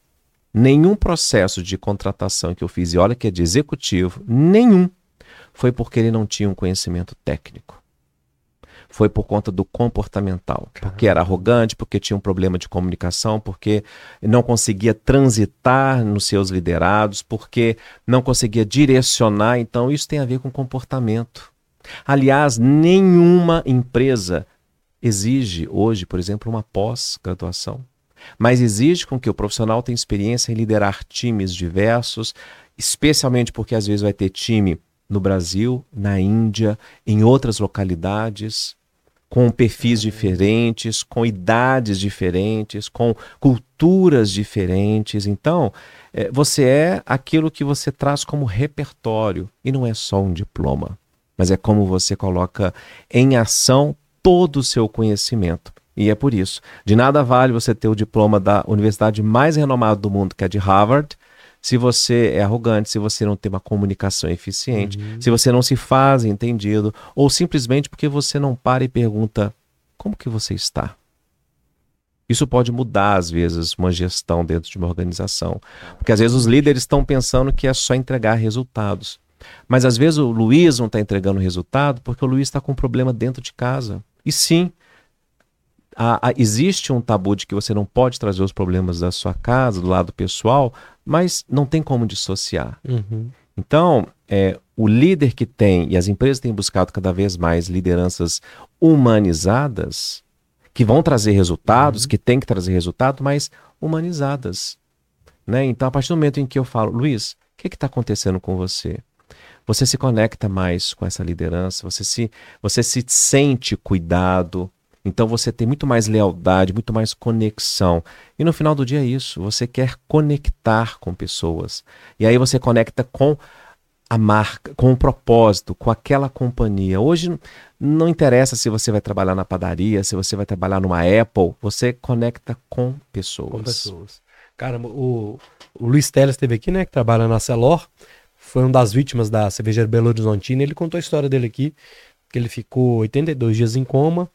nenhum processo de contratação que eu fiz, e olha que é de executivo, nenhum, foi porque ele não tinha um conhecimento técnico foi por conta do comportamental. Caramba. Porque era arrogante, porque tinha um problema de comunicação, porque não conseguia transitar nos seus liderados, porque não conseguia direcionar. Então, isso tem a ver com comportamento. Aliás, nenhuma empresa exige hoje, por exemplo, uma pós-graduação. Mas exige com que o profissional tenha experiência em liderar times diversos, especialmente porque às vezes vai ter time no Brasil, na Índia, em outras localidades, com perfis diferentes, com idades diferentes, com culturas diferentes. Então, é, você é aquilo que você traz como repertório e não é só um diploma, mas é como você coloca em ação todo o seu conhecimento. E é por isso, de nada vale você ter o diploma da universidade mais renomada do mundo, que é de Harvard, se você é arrogante, se você não tem uma comunicação eficiente, uhum. se você não se faz entendido, ou simplesmente porque você não para e pergunta como que você está. Isso pode mudar, às vezes, uma gestão dentro de uma organização. Porque às vezes os líderes estão pensando que é só entregar resultados. Mas às vezes o Luiz não está entregando resultado porque o Luiz está com um problema dentro de casa. E sim, a, a, existe um tabu de que você não pode trazer os problemas da sua casa, do lado pessoal, mas não tem como dissociar. Uhum. Então, é, o líder que tem, e as empresas têm buscado cada vez mais lideranças humanizadas, que vão trazer resultados, uhum. que têm que trazer resultado, mas humanizadas. Né? Então, a partir do momento em que eu falo, Luiz, o que está acontecendo com você? Você se conecta mais com essa liderança, você se, você se sente cuidado, então você tem muito mais lealdade, muito mais conexão. E no final do dia é isso, você quer conectar com pessoas. E aí você conecta com a marca, com o propósito, com aquela companhia. Hoje não interessa se você vai trabalhar na padaria, se você vai trabalhar numa Apple, você conecta com pessoas. Com pessoas. Caramba, o, o Luiz Teles esteve aqui, né, que trabalha na Celor, foi uma das vítimas da cervejaria Belo Horizontina, ele contou a história dele aqui, que ele ficou 82 dias em coma,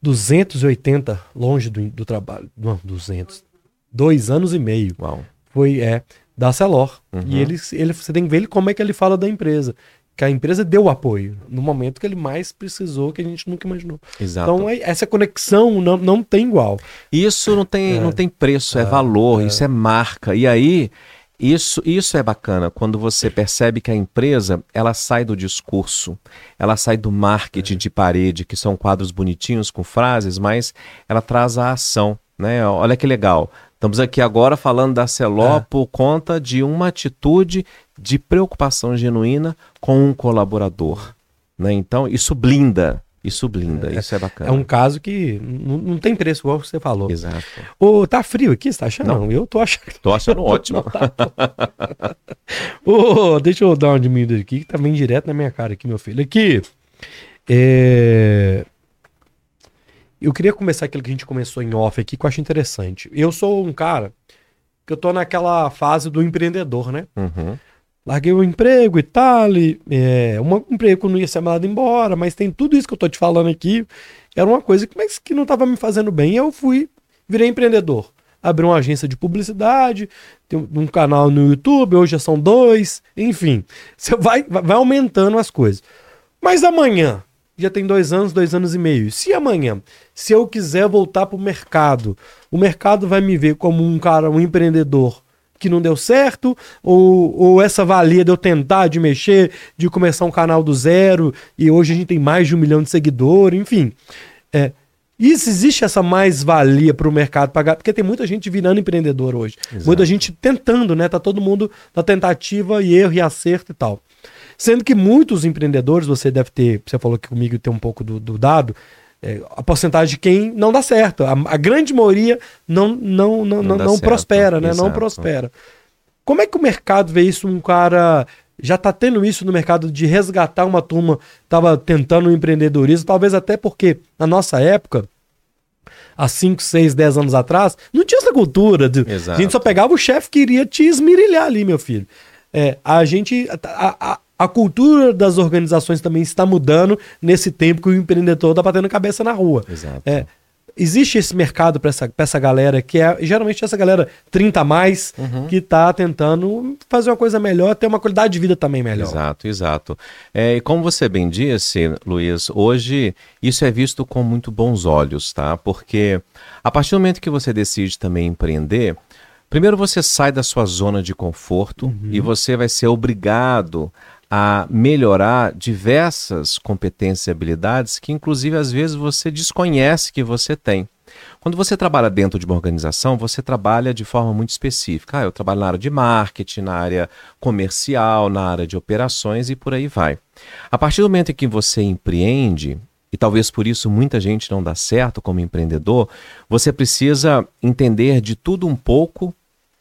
280 longe do, do trabalho. Não, 200. Dois anos e meio. Uau. Foi, é, da Celor. Uhum. E ele, ele, você tem que ver ele, como é que ele fala da empresa. Que a empresa deu apoio no momento que ele mais precisou, que a gente nunca imaginou. Exato. Então, é, essa conexão não, não tem igual. Isso não tem, é. não tem preço, é, é valor, é. isso é marca. E aí, isso, isso é bacana quando você percebe que a empresa ela sai do discurso, ela sai do marketing de parede, que são quadros bonitinhos com frases, mas ela traz a ação. Né? Olha que legal. Estamos aqui agora falando da Celó é. por conta de uma atitude de preocupação genuína com um colaborador. Né? Então, isso blinda isso blinda, é, isso é bacana. É um caso que não tem preço, igual você falou. Exato. Ô, tá frio aqui, você tá achando? Não, eu tô achando. Tô achando ótimo. tá, Ô, deixa eu dar uma diminuída aqui, que tá bem direto na minha cara aqui, meu filho. Aqui, é... Eu queria começar aquilo que a gente começou em off aqui, que eu acho interessante. Eu sou um cara que eu tô naquela fase do empreendedor, né? Uhum. Larguei o emprego e tal, e, é, um emprego que não ia ser mandado embora, mas tem tudo isso que eu tô te falando aqui, era uma coisa que, mas que não estava me fazendo bem, eu fui, virei empreendedor. Abri uma agência de publicidade, tem um canal no YouTube, hoje já são dois, enfim, você vai, vai aumentando as coisas. Mas amanhã, já tem dois anos, dois anos e meio. Se amanhã, se eu quiser voltar para o mercado, o mercado vai me ver como um cara, um empreendedor que não deu certo, ou, ou essa valia de eu tentar, de mexer, de começar um canal do zero, e hoje a gente tem mais de um milhão de seguidores, enfim. É, isso existe essa mais-valia para o mercado pagar, porque tem muita gente virando empreendedor hoje. Exato. Muita gente tentando, né? Tá todo mundo na tentativa e erro e acerto e tal. Sendo que muitos empreendedores, você deve ter, você falou que comigo tem um pouco do, do dado, é, a porcentagem de quem não dá certo. A, a grande maioria não, não, não, não, não prospera, né? Exato. Não prospera. Como é que o mercado vê isso? Um cara já está tendo isso no mercado de resgatar uma turma, estava tentando o empreendedorismo, talvez até porque na nossa época, há 5, 6, 10 anos atrás, não tinha essa cultura. De, a gente só pegava o chefe que iria te esmirilhar ali, meu filho. É, a gente. A, a, a cultura das organizações também está mudando nesse tempo que o empreendedor está batendo cabeça na rua. Exato. É, existe esse mercado para essa, essa galera que é geralmente essa galera 30 a mais uhum. que está tentando fazer uma coisa melhor, ter uma qualidade de vida também melhor. Exato, exato. É, e como você bem disse, Luiz, hoje isso é visto com muito bons olhos, tá? Porque a partir do momento que você decide também empreender, primeiro você sai da sua zona de conforto uhum. e você vai ser obrigado a melhorar diversas competências e habilidades que, inclusive, às vezes você desconhece que você tem. Quando você trabalha dentro de uma organização, você trabalha de forma muito específica. Ah, eu trabalho na área de marketing, na área comercial, na área de operações e por aí vai. A partir do momento em que você empreende, e talvez por isso muita gente não dá certo como empreendedor, você precisa entender de tudo um pouco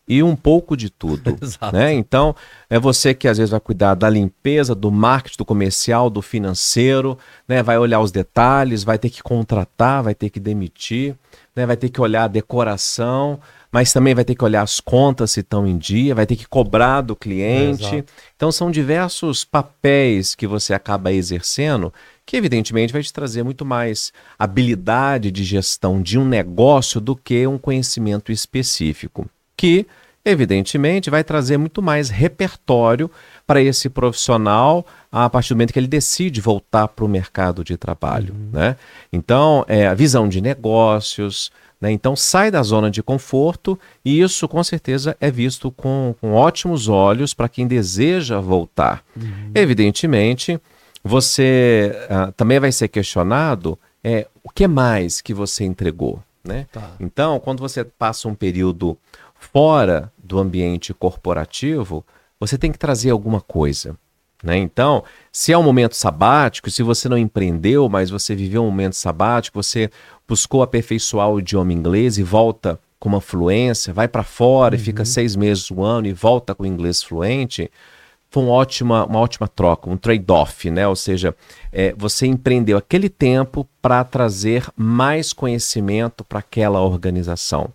e um pouco de tudo. né? Então, é você que às vezes vai cuidar da limpeza, do marketing, do comercial, do financeiro, né? vai olhar os detalhes, vai ter que contratar, vai ter que demitir, né? vai ter que olhar a decoração, mas também vai ter que olhar as contas se estão em dia, vai ter que cobrar do cliente. É, então, são diversos papéis que você acaba exercendo que evidentemente vai te trazer muito mais habilidade de gestão de um negócio do que um conhecimento específico que evidentemente vai trazer muito mais repertório para esse profissional a partir do momento que ele decide voltar para o mercado de trabalho. Uhum. Né? Então, é, a visão de negócios, né? então sai da zona de conforto e isso com certeza é visto com, com ótimos olhos para quem deseja voltar. Uhum. Evidentemente, você uh, também vai ser questionado é, o que mais que você entregou. Né? Tá. Então, quando você passa um período fora do ambiente corporativo, você tem que trazer alguma coisa. Né? Então, se é um momento sabático, se você não empreendeu, mas você viveu um momento sabático, você buscou aperfeiçoar o idioma inglês e volta com uma fluência, vai para fora uhum. e fica seis meses, um ano e volta com o inglês fluente, foi uma ótima, uma ótima troca, um trade-off, né? Ou seja, é, você empreendeu aquele tempo para trazer mais conhecimento para aquela organização.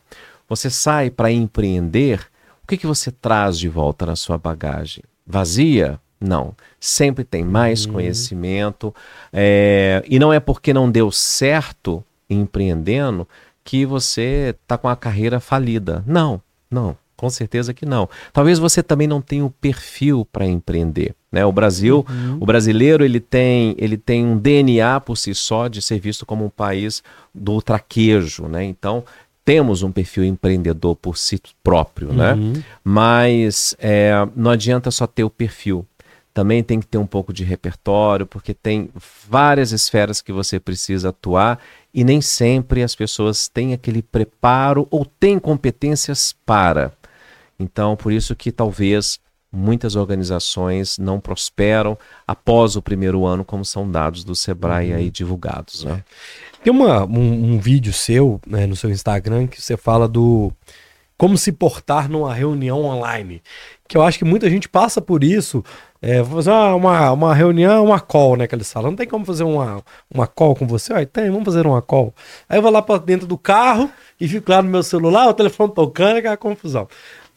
Você sai para empreender, o que, que você traz de volta na sua bagagem? Vazia? Não. Sempre tem mais uhum. conhecimento. É, e não é porque não deu certo empreendendo que você está com a carreira falida. Não, não. Com certeza que não. Talvez você também não tenha o perfil para empreender. Né? O Brasil, uhum. o brasileiro, ele tem, ele tem um DNA por si só de ser visto como um país do traquejo. Né? Então, temos um perfil empreendedor por si próprio, né? Uhum. Mas é, não adianta só ter o perfil. Também tem que ter um pouco de repertório, porque tem várias esferas que você precisa atuar e nem sempre as pessoas têm aquele preparo ou têm competências para. Então, por isso que talvez muitas organizações não prosperam após o primeiro ano, como são dados do Sebrae uhum. aí divulgados. Né? Tem uma, um, um vídeo seu né, no seu Instagram que você fala do como se portar numa reunião online. Que eu acho que muita gente passa por isso. É, fazer uma, uma reunião, uma call, né? Que eles falam. Não tem como fazer uma, uma call com você? Aí tem, vamos fazer uma call. Aí eu vou lá para dentro do carro e fico lá no meu celular, o telefone tocando, aquela confusão.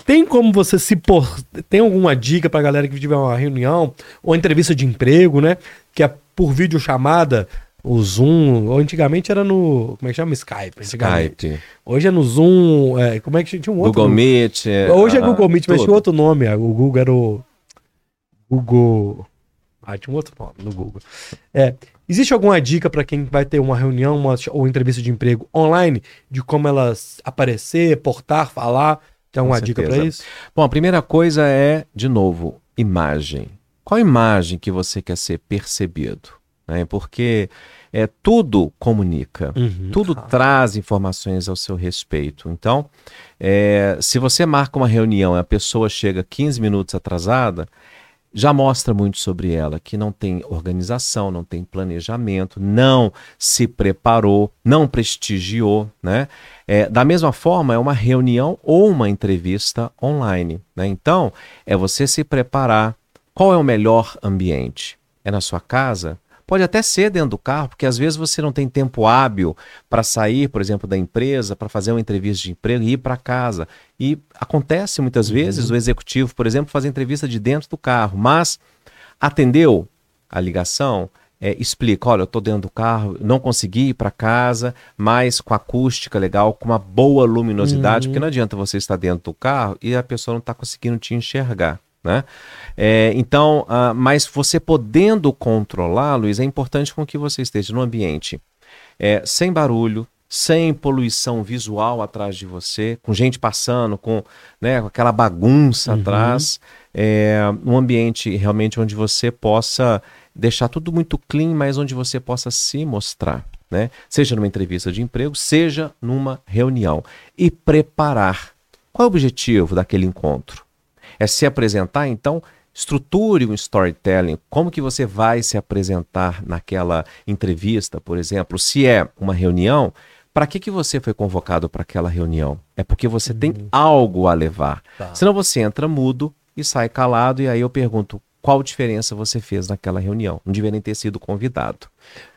Tem como você se por... Tem alguma dica pra galera que tiver uma reunião ou entrevista de emprego, né? Que é por vídeo chamada, o Zoom, antigamente era no. Como é que chama? Skype. Skype. Hoje é no Zoom. É, como é que tinha um outro? Google Meet. É, Hoje é Google Meet, mas tinha outro nome. O Google era o. Google. Ah, tinha um outro nome no Google. É. Existe alguma dica para quem vai ter uma reunião uma, ou entrevista de emprego online de como elas aparecer, portar, falar? Tem alguma dica para isso? Bom, a primeira coisa é, de novo, imagem. Qual imagem que você quer ser percebido? Né? Porque é, tudo comunica, uhum. tudo ah. traz informações ao seu respeito. Então, é, se você marca uma reunião e a pessoa chega 15 minutos atrasada, já mostra muito sobre ela, que não tem organização, não tem planejamento, não se preparou, não prestigiou, né? É, da mesma forma, é uma reunião ou uma entrevista online, né? Então, é você se preparar. Qual é o melhor ambiente? É na sua casa? Pode até ser dentro do carro, porque às vezes você não tem tempo hábil para sair, por exemplo, da empresa, para fazer uma entrevista de emprego e ir para casa. E acontece muitas uhum. vezes o executivo, por exemplo, fazer entrevista de dentro do carro, mas atendeu a ligação, é, explica, olha, eu estou dentro do carro, não consegui ir para casa, mas com acústica legal, com uma boa luminosidade, uhum. porque não adianta você estar dentro do carro e a pessoa não está conseguindo te enxergar. Né? É, então, uh, mas você podendo controlar, Luiz, é importante com que você esteja no ambiente é, sem barulho, sem poluição visual atrás de você, com gente passando, com, né, com aquela bagunça uhum. atrás, é, um ambiente realmente onde você possa deixar tudo muito clean, mas onde você possa se mostrar. Né? Seja numa entrevista de emprego, seja numa reunião. E preparar. Qual é o objetivo daquele encontro? É se apresentar, então estruture um storytelling. Como que você vai se apresentar naquela entrevista, por exemplo? Se é uma reunião, para que, que você foi convocado para aquela reunião? É porque você uhum. tem algo a levar. Tá. Senão você entra mudo e sai calado, e aí eu pergunto, qual diferença você fez naquela reunião. Não devia nem ter sido convidado.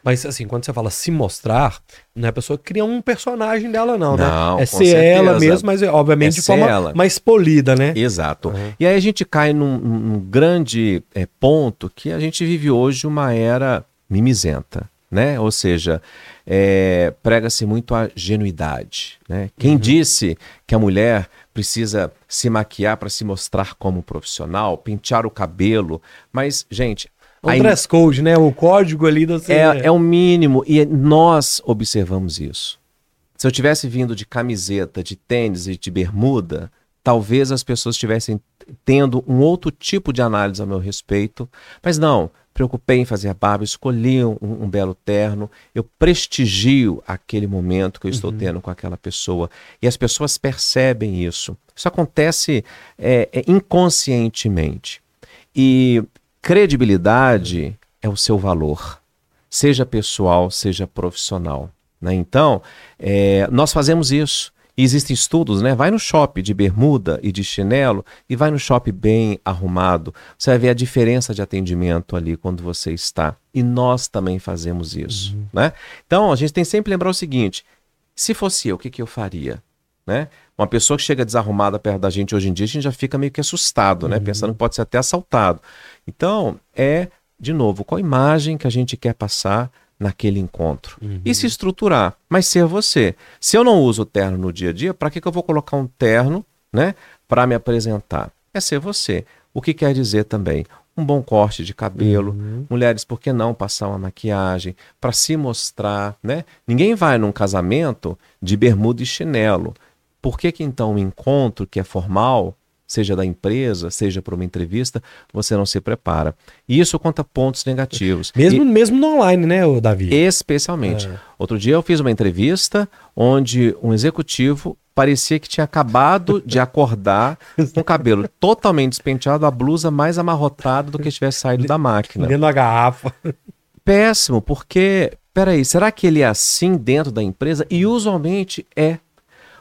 Mas assim, quando você fala se mostrar, não é a pessoa cria um personagem dela, não, né? não né? É ser certeza. ela mesmo, mas obviamente é de forma ela. mais polida, né? Exato. Uhum. E aí a gente cai num, num grande é, ponto que a gente vive hoje uma era mimizenta, né? Ou seja, é, prega-se muito a genuidade. Né? Quem uhum. disse que a mulher precisa se maquiar para se mostrar como profissional, pentear o cabelo. Mas, gente. O dress code, né? O código ali da é, é o mínimo e nós observamos isso. Se eu tivesse vindo de camiseta, de tênis e de bermuda, talvez as pessoas estivessem tendo um outro tipo de análise a meu respeito. Mas não, preocupei em fazer a barba, escolhi um, um, belo terno, eu prestigio aquele momento que eu estou uhum. tendo com aquela pessoa. E as pessoas percebem isso. Isso acontece é, é, inconscientemente. E credibilidade é o seu valor, seja pessoal, seja profissional. Né? Então, é, nós fazemos isso. E existem estudos, né? Vai no shopping de bermuda e de chinelo e vai no shopping bem arrumado. Você vai ver a diferença de atendimento ali quando você está. E nós também fazemos isso, uhum. né? Então, a gente tem sempre que lembrar o seguinte: se fosse eu, o que, que eu faria? Né? Uma pessoa que chega desarrumada perto da gente hoje em dia, a gente já fica meio que assustado, né? Uhum. Pensando que pode ser até assaltado. Então, é, de novo, qual a imagem que a gente quer passar naquele encontro. Uhum. E se estruturar, mas ser você. Se eu não uso terno no dia a dia, para que, que eu vou colocar um terno né, para me apresentar? É ser você. O que quer dizer também? Um bom corte de cabelo. Uhum. Mulheres, por que não passar uma maquiagem para se mostrar, né? Ninguém vai num casamento de bermuda e chinelo. Por que, que então um encontro que é formal seja da empresa, seja para uma entrevista, você não se prepara. E isso conta pontos negativos. Mesmo, e, mesmo no online, né, Davi? Especialmente. É. Outro dia eu fiz uma entrevista onde um executivo parecia que tinha acabado de acordar com o cabelo totalmente despenteado, a blusa mais amarrotada do que tivesse saído da máquina. Dentro da garrafa. Péssimo, porque, peraí, será que ele é assim dentro da empresa? E usualmente é.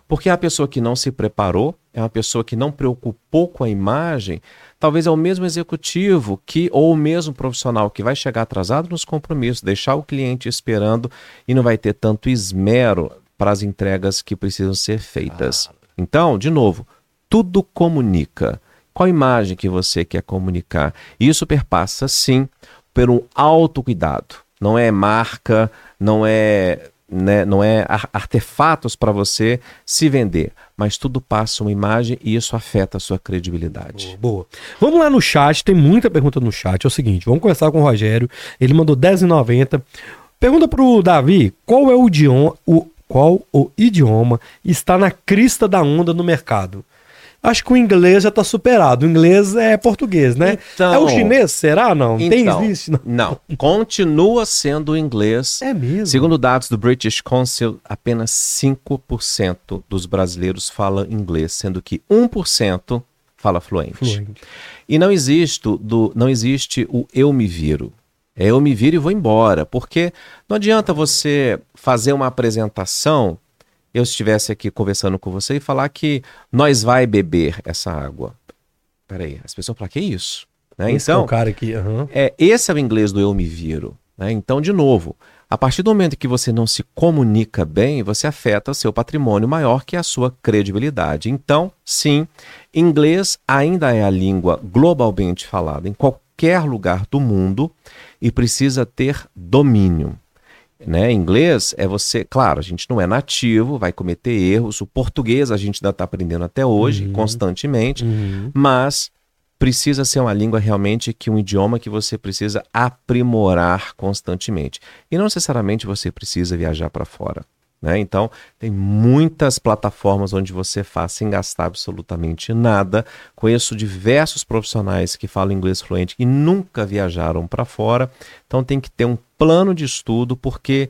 Porque a pessoa que não se preparou, é uma pessoa que não preocupou com a imagem, talvez é o mesmo executivo que ou o mesmo profissional que vai chegar atrasado nos compromissos, deixar o cliente esperando e não vai ter tanto esmero para as entregas que precisam ser feitas. Então, de novo, tudo comunica. Qual imagem que você quer comunicar? Isso perpassa, sim, por um autocuidado. Não é marca, não é, né, não é artefatos para você se vender, mas tudo passa uma imagem e isso afeta a sua credibilidade. Boa, boa. Vamos lá no chat, tem muita pergunta no chat. É o seguinte, vamos começar com o Rogério. Ele mandou 10,90. Pergunta para o Davi, qual é o idioma, o, qual o idioma está na crista da onda no mercado? Acho que o inglês já está superado. O inglês é português, né? Então, é o chinês, será? Não? Então, Tem existe? Não. não. Continua sendo o inglês. É mesmo. Segundo dados do British Council, apenas 5% dos brasileiros falam inglês, sendo que 1% fala fluente. fluente. E não existe, do, não existe o eu me viro. É eu me viro e vou embora. Porque não adianta você fazer uma apresentação eu estivesse aqui conversando com você e falar que nós vai beber essa água. Peraí, as pessoas falam, que é isso? Né? Esse então, é o cara aqui, uhum. é, esse é o inglês do eu me viro. Né? Então, de novo, a partir do momento que você não se comunica bem, você afeta o seu patrimônio maior, que é a sua credibilidade. Então, sim, inglês ainda é a língua globalmente falada em qualquer lugar do mundo e precisa ter domínio. Né? Inglês é você, claro, a gente não é nativo, vai cometer erros. O português a gente ainda está aprendendo até hoje, uhum. constantemente, uhum. mas precisa ser uma língua realmente que um idioma que você precisa aprimorar constantemente. E não necessariamente você precisa viajar para fora. Né? Então, tem muitas plataformas onde você faz sem gastar absolutamente nada. Conheço diversos profissionais que falam inglês fluente e nunca viajaram para fora. Então, tem que ter um plano de estudo, porque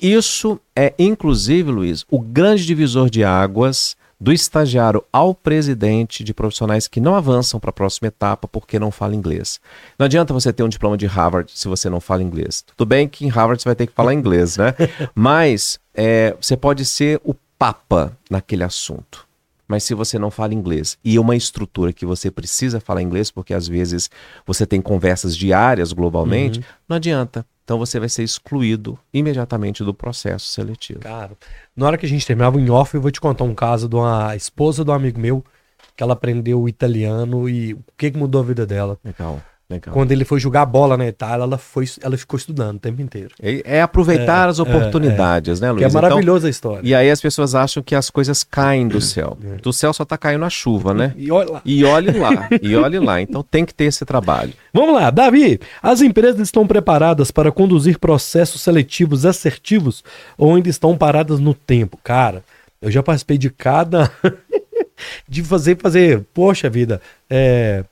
isso é, inclusive, Luiz, o grande divisor de águas do estagiário ao presidente de profissionais que não avançam para a próxima etapa porque não falam inglês. Não adianta você ter um diploma de Harvard se você não fala inglês. Tudo bem que em Harvard você vai ter que falar inglês, né? Mas é, você pode ser o papa naquele assunto. Mas se você não fala inglês e uma estrutura que você precisa falar inglês, porque às vezes você tem conversas diárias globalmente, uhum. não adianta. Então você vai ser excluído imediatamente do processo seletivo. Cara, na hora que a gente terminava em off, eu vou te contar um caso de uma esposa de um amigo meu que ela aprendeu italiano e o que, que mudou a vida dela. Legal. Legal. Quando ele foi jogar bola na Itália, ela, foi, ela ficou estudando o tempo inteiro. É, é aproveitar é, as oportunidades, é, é. né, Luiz? Que é maravilhosa então, a história. E aí as pessoas acham que as coisas caem do céu. É. Do céu só tá caindo a chuva, né? E olhe lá. E olhe lá. e olhe lá. Então tem que ter esse trabalho. Vamos lá, Davi. As empresas estão preparadas para conduzir processos seletivos assertivos ou ainda estão paradas no tempo? Cara, eu já participei de cada. de fazer, fazer, poxa vida, é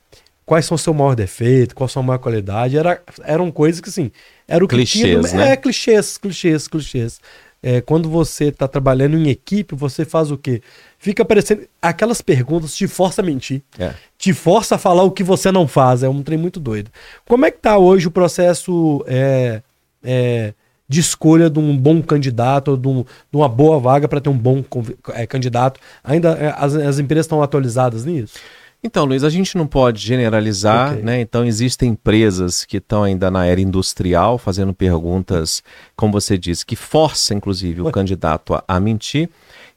quais são o seu maior defeito, qual a sua maior qualidade. Era, eram coisas que, assim, era o que clichês, tinha. Né? É, clichês, clichês, clichês. É, quando você está trabalhando em equipe, você faz o quê? Fica aparecendo. Aquelas perguntas te força a mentir. É. Te força a falar o que você não faz. É um trem muito doido. Como é que tá hoje o processo é, é, de escolha de um bom candidato, de, um, de uma boa vaga para ter um bom é, candidato? Ainda é, as, as empresas estão atualizadas nisso? Então, Luiz, a gente não pode generalizar, okay. né? Então, existem empresas que estão ainda na era industrial, fazendo perguntas, como você disse, que força, inclusive, o Ué. candidato a, a mentir.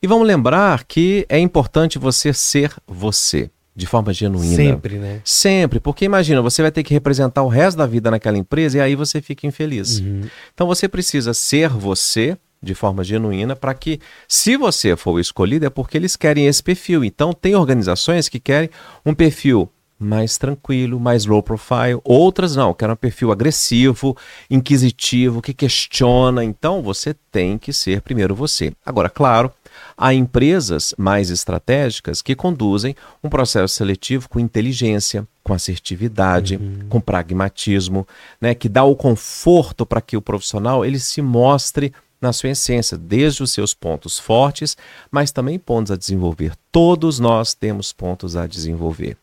E vamos lembrar que é importante você ser você de forma genuína. Sempre, né? Sempre, porque imagina, você vai ter que representar o resto da vida naquela empresa e aí você fica infeliz. Uhum. Então você precisa ser você, de forma genuína para que, se você for escolhido, é porque eles querem esse perfil. Então, tem organizações que querem um perfil mais tranquilo, mais low profile. Outras não, querem um perfil agressivo, inquisitivo, que questiona. Então, você tem que ser primeiro você. Agora, claro, há empresas mais estratégicas que conduzem um processo seletivo com inteligência, com assertividade, uhum. com pragmatismo, né, que dá o conforto para que o profissional ele se mostre na sua essência, desde os seus pontos fortes, mas também pontos a desenvolver. Todos nós temos pontos a desenvolver.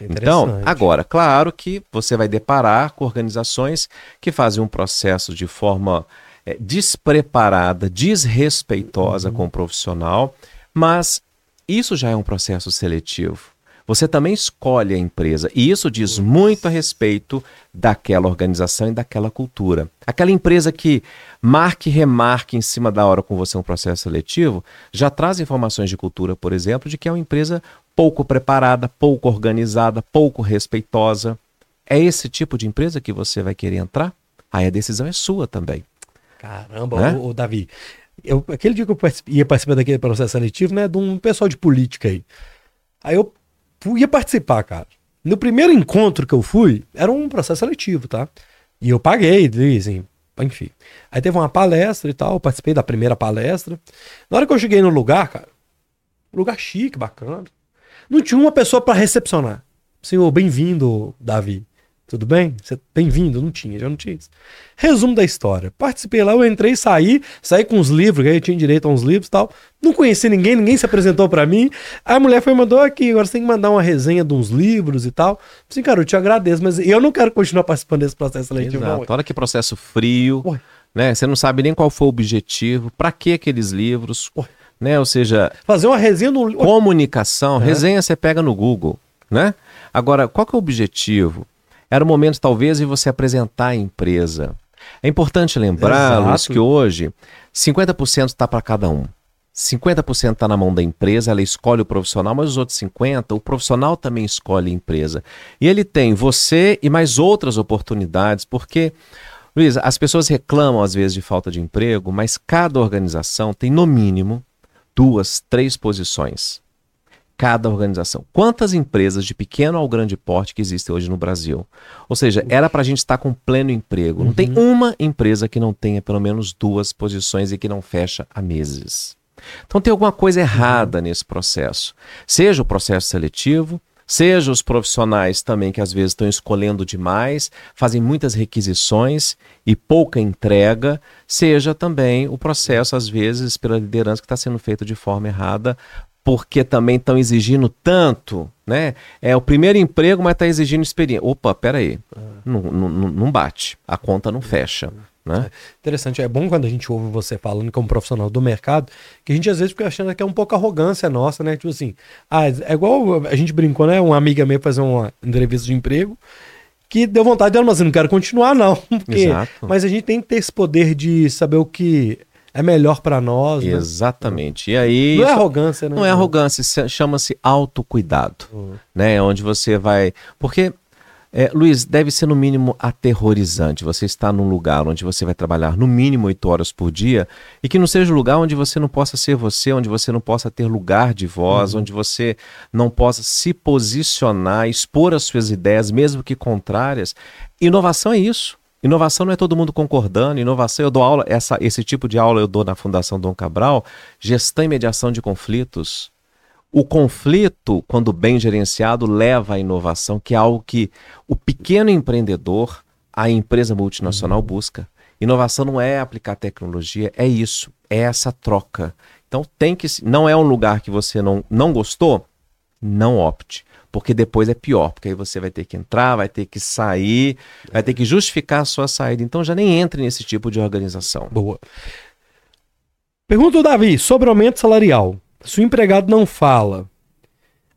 É então, agora, claro que você vai deparar com organizações que fazem um processo de forma é, despreparada, desrespeitosa uhum. com o profissional, mas isso já é um processo seletivo. Você também escolhe a empresa. E isso diz muito a respeito daquela organização e daquela cultura. Aquela empresa que marque e remarque em cima da hora com você um processo seletivo, já traz informações de cultura, por exemplo, de que é uma empresa pouco preparada, pouco organizada, pouco respeitosa. É esse tipo de empresa que você vai querer entrar? Aí a decisão é sua também. Caramba, né? ô, ô, Davi. Eu, aquele dia que eu ia participar daquele processo seletivo, né, de um pessoal de política aí. Aí eu ia participar, cara. No primeiro encontro que eu fui, era um processo seletivo, tá? E eu paguei, assim, enfim. Aí teve uma palestra e tal, participei da primeira palestra. Na hora que eu cheguei no lugar, cara, lugar chique, bacana. Não tinha uma pessoa para recepcionar. Senhor, bem-vindo, Davi. Tudo bem? Você bem-vindo? Não tinha, já não tinha isso. Resumo da história. Participei lá, eu entrei, saí, saí com uns livros, aí eu tinha direito a uns livros e tal. Não conheci ninguém, ninguém se apresentou para mim. Aí a mulher foi mandou aqui, agora você tem que mandar uma resenha de uns livros e tal. Assim, cara, eu te agradeço, mas eu não quero continuar participando desse processo seletivo. Exato. Olha que processo frio, Ué. né? Você não sabe nem qual foi o objetivo, para que aqueles livros, Ué. né? Ou seja, fazer uma resenha no comunicação, é. resenha você pega no Google, né? Agora, qual que é o objetivo? Era o momento, talvez, de você apresentar a empresa. É importante lembrar, Luiz, que hoje 50% está para cada um. 50% está na mão da empresa, ela escolhe o profissional, mas os outros 50%, o profissional também escolhe a empresa. E ele tem você e mais outras oportunidades, porque, Luiz, as pessoas reclamam às vezes de falta de emprego, mas cada organização tem no mínimo duas, três posições cada organização. Quantas empresas de pequeno ao grande porte que existem hoje no Brasil? Ou seja, era para a gente estar com pleno emprego. Não tem uhum. uma empresa que não tenha pelo menos duas posições e que não fecha há meses. Então tem alguma coisa errada uhum. nesse processo. Seja o processo seletivo, seja os profissionais também que às vezes estão escolhendo demais, fazem muitas requisições e pouca entrega, seja também o processo às vezes pela liderança que está sendo feito de forma errada porque também estão exigindo tanto, né? É o primeiro emprego, mas está exigindo experiência. Opa, peraí, é. não, não, não bate, a conta não fecha. Né? É interessante, é bom quando a gente ouve você falando como profissional do mercado, que a gente às vezes fica achando que é um pouco arrogância nossa, né? Tipo assim, ah, é igual a gente brincou, né? Uma amiga minha fazer uma entrevista de emprego que deu vontade dela, mas eu não quero continuar, não. Porque... Mas a gente tem que ter esse poder de saber o que é melhor para nós. Né? Exatamente. E aí. Não é arrogância, né? Não é arrogância, chama-se autocuidado. Uhum. Né? Onde você vai. Porque, é, Luiz, deve ser no mínimo aterrorizante. Você está num lugar onde você vai trabalhar no mínimo oito horas por dia e que não seja um lugar onde você não possa ser você, onde você não possa ter lugar de voz, uhum. onde você não possa se posicionar, expor as suas ideias, mesmo que contrárias. Inovação é isso. Inovação não é todo mundo concordando. Inovação, eu dou aula, essa, esse tipo de aula eu dou na Fundação Dom Cabral, gestão e mediação de conflitos. O conflito, quando bem gerenciado, leva à inovação, que é algo que o pequeno empreendedor, a empresa multinacional uhum. busca. Inovação não é aplicar tecnologia, é isso, é essa troca. Então tem que, não é um lugar que você não, não gostou, não opte porque depois é pior, porque aí você vai ter que entrar, vai ter que sair, vai ter que justificar a sua saída. Então já nem entre nesse tipo de organização. Boa. Pergunta o Davi sobre aumento salarial. Se o empregado não fala,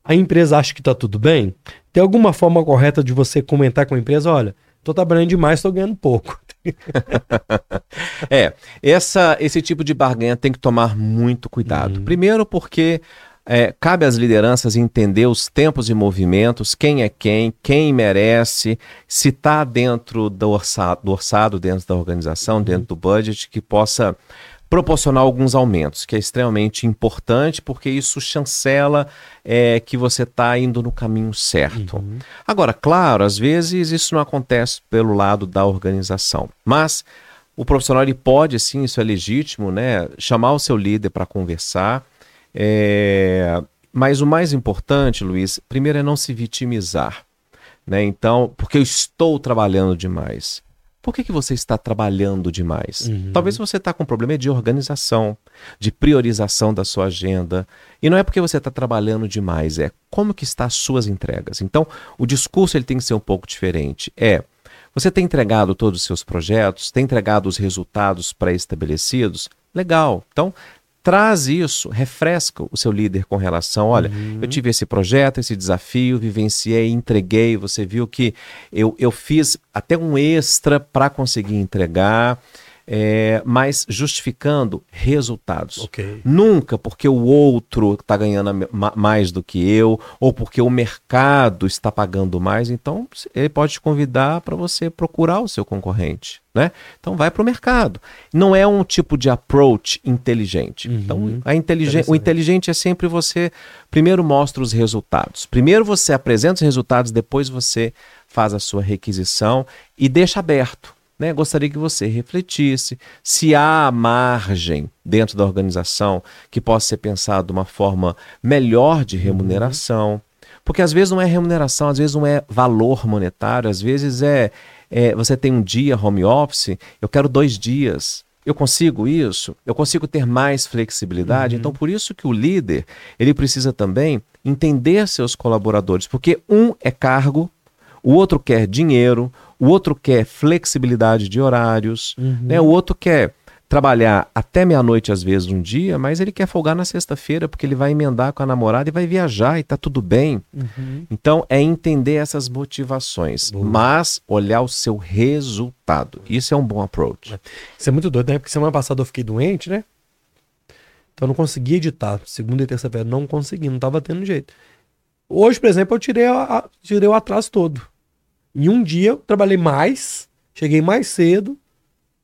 a empresa acha que está tudo bem? Tem alguma forma correta de você comentar com a empresa? Olha, estou trabalhando demais, estou ganhando pouco. é, essa, esse tipo de barganha tem que tomar muito cuidado. Uhum. Primeiro porque é, cabe às lideranças entender os tempos e movimentos, quem é quem, quem merece, se está dentro do orçado, do orçado, dentro da organização, dentro do budget, que possa proporcionar alguns aumentos, que é extremamente importante, porque isso chancela é, que você está indo no caminho certo. Uhum. Agora, claro, às vezes isso não acontece pelo lado da organização, mas o profissional ele pode, sim, isso é legítimo, né, chamar o seu líder para conversar é, mas o mais importante, Luiz, primeiro é não se vitimizar. Né? Então, porque eu estou trabalhando demais. Por que, que você está trabalhando demais? Uhum. Talvez você está com um problema de organização, de priorização da sua agenda. E não é porque você está trabalhando demais, é como que estão as suas entregas. Então, o discurso ele tem que ser um pouco diferente. É, você tem entregado todos os seus projetos, tem entregado os resultados pré-estabelecidos? Legal. Então, traz isso, refresca o seu líder com relação, olha, uhum. eu tive esse projeto, esse desafio, vivenciei, entreguei, você viu que eu, eu fiz até um extra para conseguir entregar. É, mas justificando resultados. Okay. Nunca porque o outro está ganhando mais do que eu, ou porque o mercado está pagando mais. Então, ele pode te convidar para você procurar o seu concorrente. Né? Então vai para o mercado. Não é um tipo de approach inteligente. Uhum. Então a inteligen o inteligente é sempre você primeiro mostra os resultados. Primeiro você apresenta os resultados, depois você faz a sua requisição e deixa aberto. Né? Gostaria que você refletisse se há margem dentro da organização que possa ser pensado de uma forma melhor de remuneração. Porque às vezes não é remuneração, às vezes não é valor monetário, às vezes é, é você tem um dia home office, eu quero dois dias. Eu consigo isso? Eu consigo ter mais flexibilidade? Uhum. Então, por isso que o líder, ele precisa também entender seus colaboradores, porque um é cargo, o outro quer dinheiro, o outro quer flexibilidade de horários, uhum. né? O outro quer trabalhar até meia-noite às vezes um dia, mas ele quer folgar na sexta-feira porque ele vai emendar com a namorada e vai viajar e tá tudo bem. Uhum. Então é entender essas motivações, Boa. mas olhar o seu resultado. Isso é um bom approach. Isso é muito doido, né? Porque semana passada eu fiquei doente, né? Então eu não consegui editar. Segunda e terça-feira não consegui, não tava tendo jeito. Hoje, por exemplo, eu tirei, a, tirei o atraso todo. Em um dia eu trabalhei mais, cheguei mais cedo,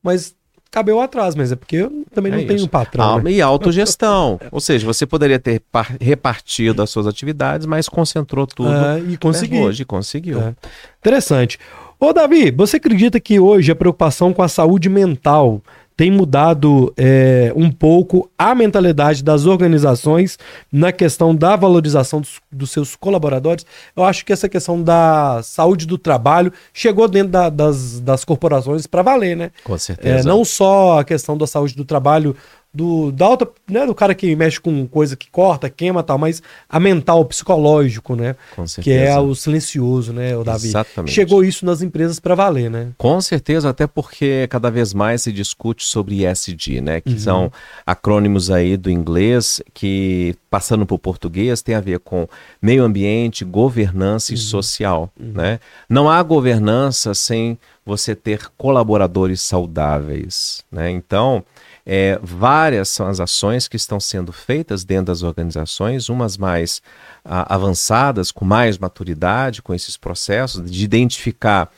mas cabeu atrás, mas é porque eu também é não isso. tenho um patrão. Ah, né? E autogestão. Ou seja, você poderia ter repartido as suas atividades, mas concentrou tudo. É, e conseguiu. Hoje conseguiu. É. Interessante. Ô, Davi, você acredita que hoje a preocupação com a saúde mental tem mudado é, um pouco a mentalidade das organizações na questão da valorização dos, dos, seus colaboradores. Eu acho que essa questão da saúde do trabalho chegou dentro da, das, das corporações para valer, né? Com certeza. É, não só a questão da saúde do trabalho do, da alta, né, do cara que mexe com coisa que corta, queima tal, mas a mental, o psicológico, né? Com certeza. Que é o silencioso, né, o Davi? Exatamente. Chegou isso nas empresas para valer, né? Com certeza, até porque cada vez mais se discute sobre ESG, né? Que uhum. são acrônimos aí do inglês que, passando para o português, tem a ver com meio ambiente, governança uhum. e social, uhum. né? Não há governança sem você ter colaboradores saudáveis, né? Então, é, várias são as ações que estão sendo feitas dentro das organizações, umas mais a, avançadas, com mais maturidade com esses processos, de identificar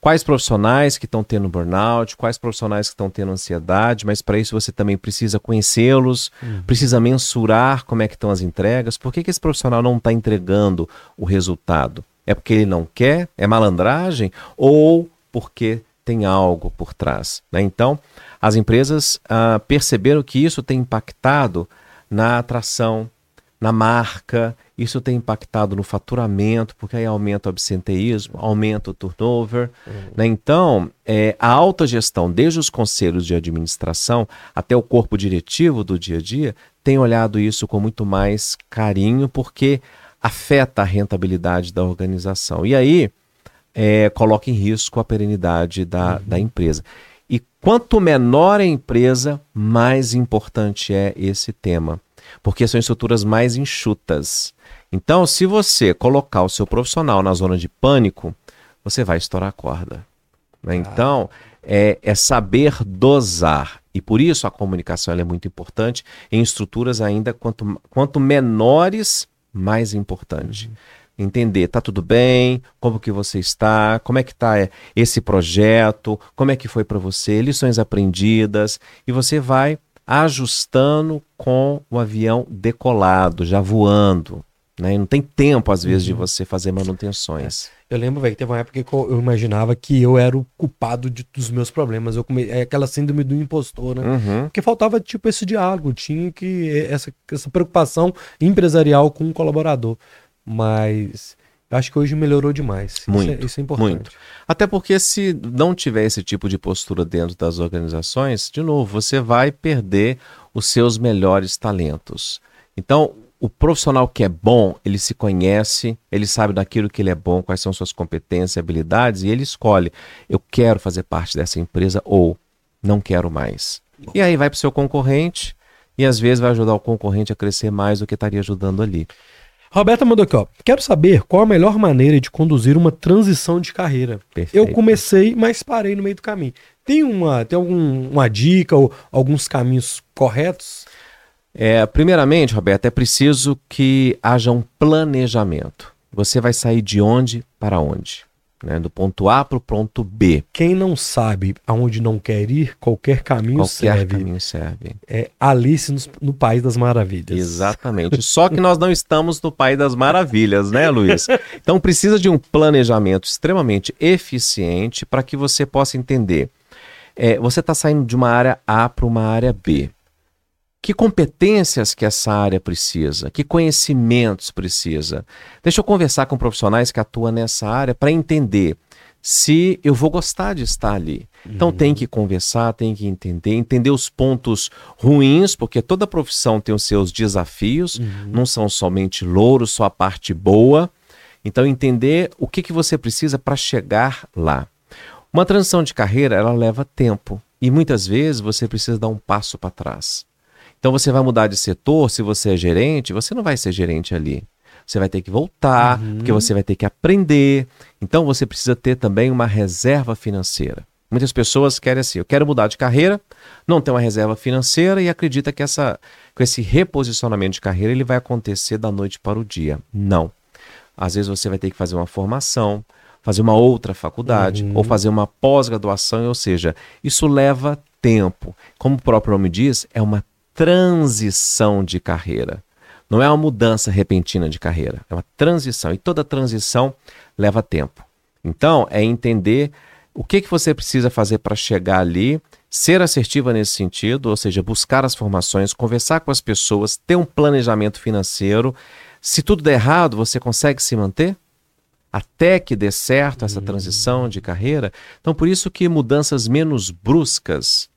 quais profissionais que estão tendo burnout, quais profissionais que estão tendo ansiedade, mas para isso você também precisa conhecê-los, uhum. precisa mensurar como é que estão as entregas, por que, que esse profissional não está entregando o resultado? É porque ele não quer? É malandragem? Ou porque tem algo por trás? Né? Então, as empresas ah, perceberam que isso tem impactado na atração, na marca, isso tem impactado no faturamento, porque aí aumenta o absenteísmo, aumenta o turnover. Uhum. Né? Então, é, a alta gestão, desde os conselhos de administração até o corpo diretivo do dia a dia, tem olhado isso com muito mais carinho, porque afeta a rentabilidade da organização. E aí, é, coloca em risco a perenidade da, uhum. da empresa. E quanto menor a empresa, mais importante é esse tema, porque são estruturas mais enxutas. Então, se você colocar o seu profissional na zona de pânico, você vai estourar a corda. Né? Ah. Então, é, é, saber dosar. E por isso a comunicação é muito importante em estruturas ainda quanto, quanto menores, mais importante. Uhum entender, tá tudo bem, como que você está, como é que está é, esse projeto, como é que foi para você, lições aprendidas, e você vai ajustando com o avião decolado, já voando. Né? E não tem tempo, às vezes, uhum. de você fazer manutenções. É. Eu lembro, velho, que teve uma época que eu imaginava que eu era o culpado de, dos meus problemas. Eu come... É aquela síndrome do impostor, né? Uhum. Porque faltava, tipo, esse diálogo, tinha que. Essa, essa preocupação empresarial com o colaborador. Mas acho que hoje melhorou demais. Muito, isso, é, isso é importante. Muito. Até porque se não tiver esse tipo de postura dentro das organizações, de novo, você vai perder os seus melhores talentos. Então, o profissional que é bom, ele se conhece, ele sabe daquilo que ele é bom, quais são suas competências e habilidades, e ele escolhe: eu quero fazer parte dessa empresa ou não quero mais. E aí vai para o seu concorrente e às vezes vai ajudar o concorrente a crescer mais do que estaria ajudando ali. Roberta mandou aqui, ó. Quero saber qual a melhor maneira de conduzir uma transição de carreira. Perfeito. Eu comecei, mas parei no meio do caminho. Tem uma, tem algum, uma dica ou alguns caminhos corretos? É, primeiramente, Roberto, é preciso que haja um planejamento. Você vai sair de onde para onde? Né? Do ponto A para o ponto B. Quem não sabe aonde não quer ir, qualquer caminho qualquer serve. Qualquer caminho serve. É Alice no, no, País das Maravilhas. Exatamente. Só que nós não estamos no País das Maravilhas, né, Luiz? Então precisa de um planejamento extremamente eficiente para que você possa entender. É, você está saindo de uma área A para uma área B que competências que essa área precisa, que conhecimentos precisa. Deixa eu conversar com profissionais que atuam nessa área para entender se eu vou gostar de estar ali. Então uhum. tem que conversar, tem que entender, entender os pontos ruins, porque toda profissão tem os seus desafios, uhum. não são somente louros, só a parte boa. Então entender o que, que você precisa para chegar lá. Uma transição de carreira, ela leva tempo. E muitas vezes você precisa dar um passo para trás. Então você vai mudar de setor, se você é gerente, você não vai ser gerente ali. Você vai ter que voltar, uhum. porque você vai ter que aprender. Então você precisa ter também uma reserva financeira. Muitas pessoas querem assim, eu quero mudar de carreira, não tem uma reserva financeira e acredita que essa, com esse reposicionamento de carreira ele vai acontecer da noite para o dia. Não. Às vezes você vai ter que fazer uma formação, fazer uma outra faculdade uhum. ou fazer uma pós-graduação, ou seja, isso leva tempo. Como o próprio nome diz, é uma transição de carreira. Não é uma mudança repentina de carreira, é uma transição. E toda transição leva tempo. Então, é entender o que, que você precisa fazer para chegar ali, ser assertiva nesse sentido, ou seja, buscar as formações, conversar com as pessoas, ter um planejamento financeiro. Se tudo der errado, você consegue se manter? Até que dê certo essa transição de carreira. Então, por isso que mudanças menos bruscas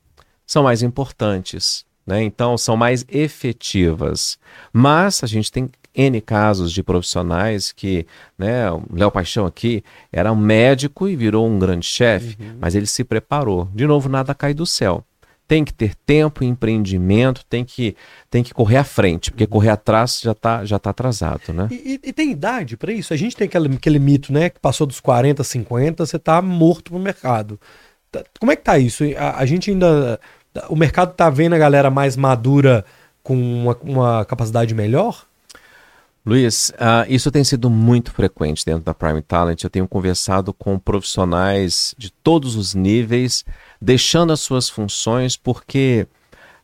são mais importantes. Né? Então, são mais efetivas. Mas a gente tem N casos de profissionais que, né, o Léo Paixão aqui era um médico e virou um grande chefe, uhum. mas ele se preparou. De novo, nada cai do céu. Tem que ter tempo, empreendimento, tem que, tem que correr à frente, porque uhum. correr atrás já está já tá atrasado, né? E, e, tem idade para isso? A gente tem aquele, aquele mito, né, que passou dos 40, 50, você está morto no mercado. Tá, como é que tá isso? A, a gente ainda o mercado tá vendo a galera mais madura com uma, uma capacidade melhor? Luiz, uh, isso tem sido muito frequente dentro da Prime Talent. Eu tenho conversado com profissionais de todos os níveis, deixando as suas funções porque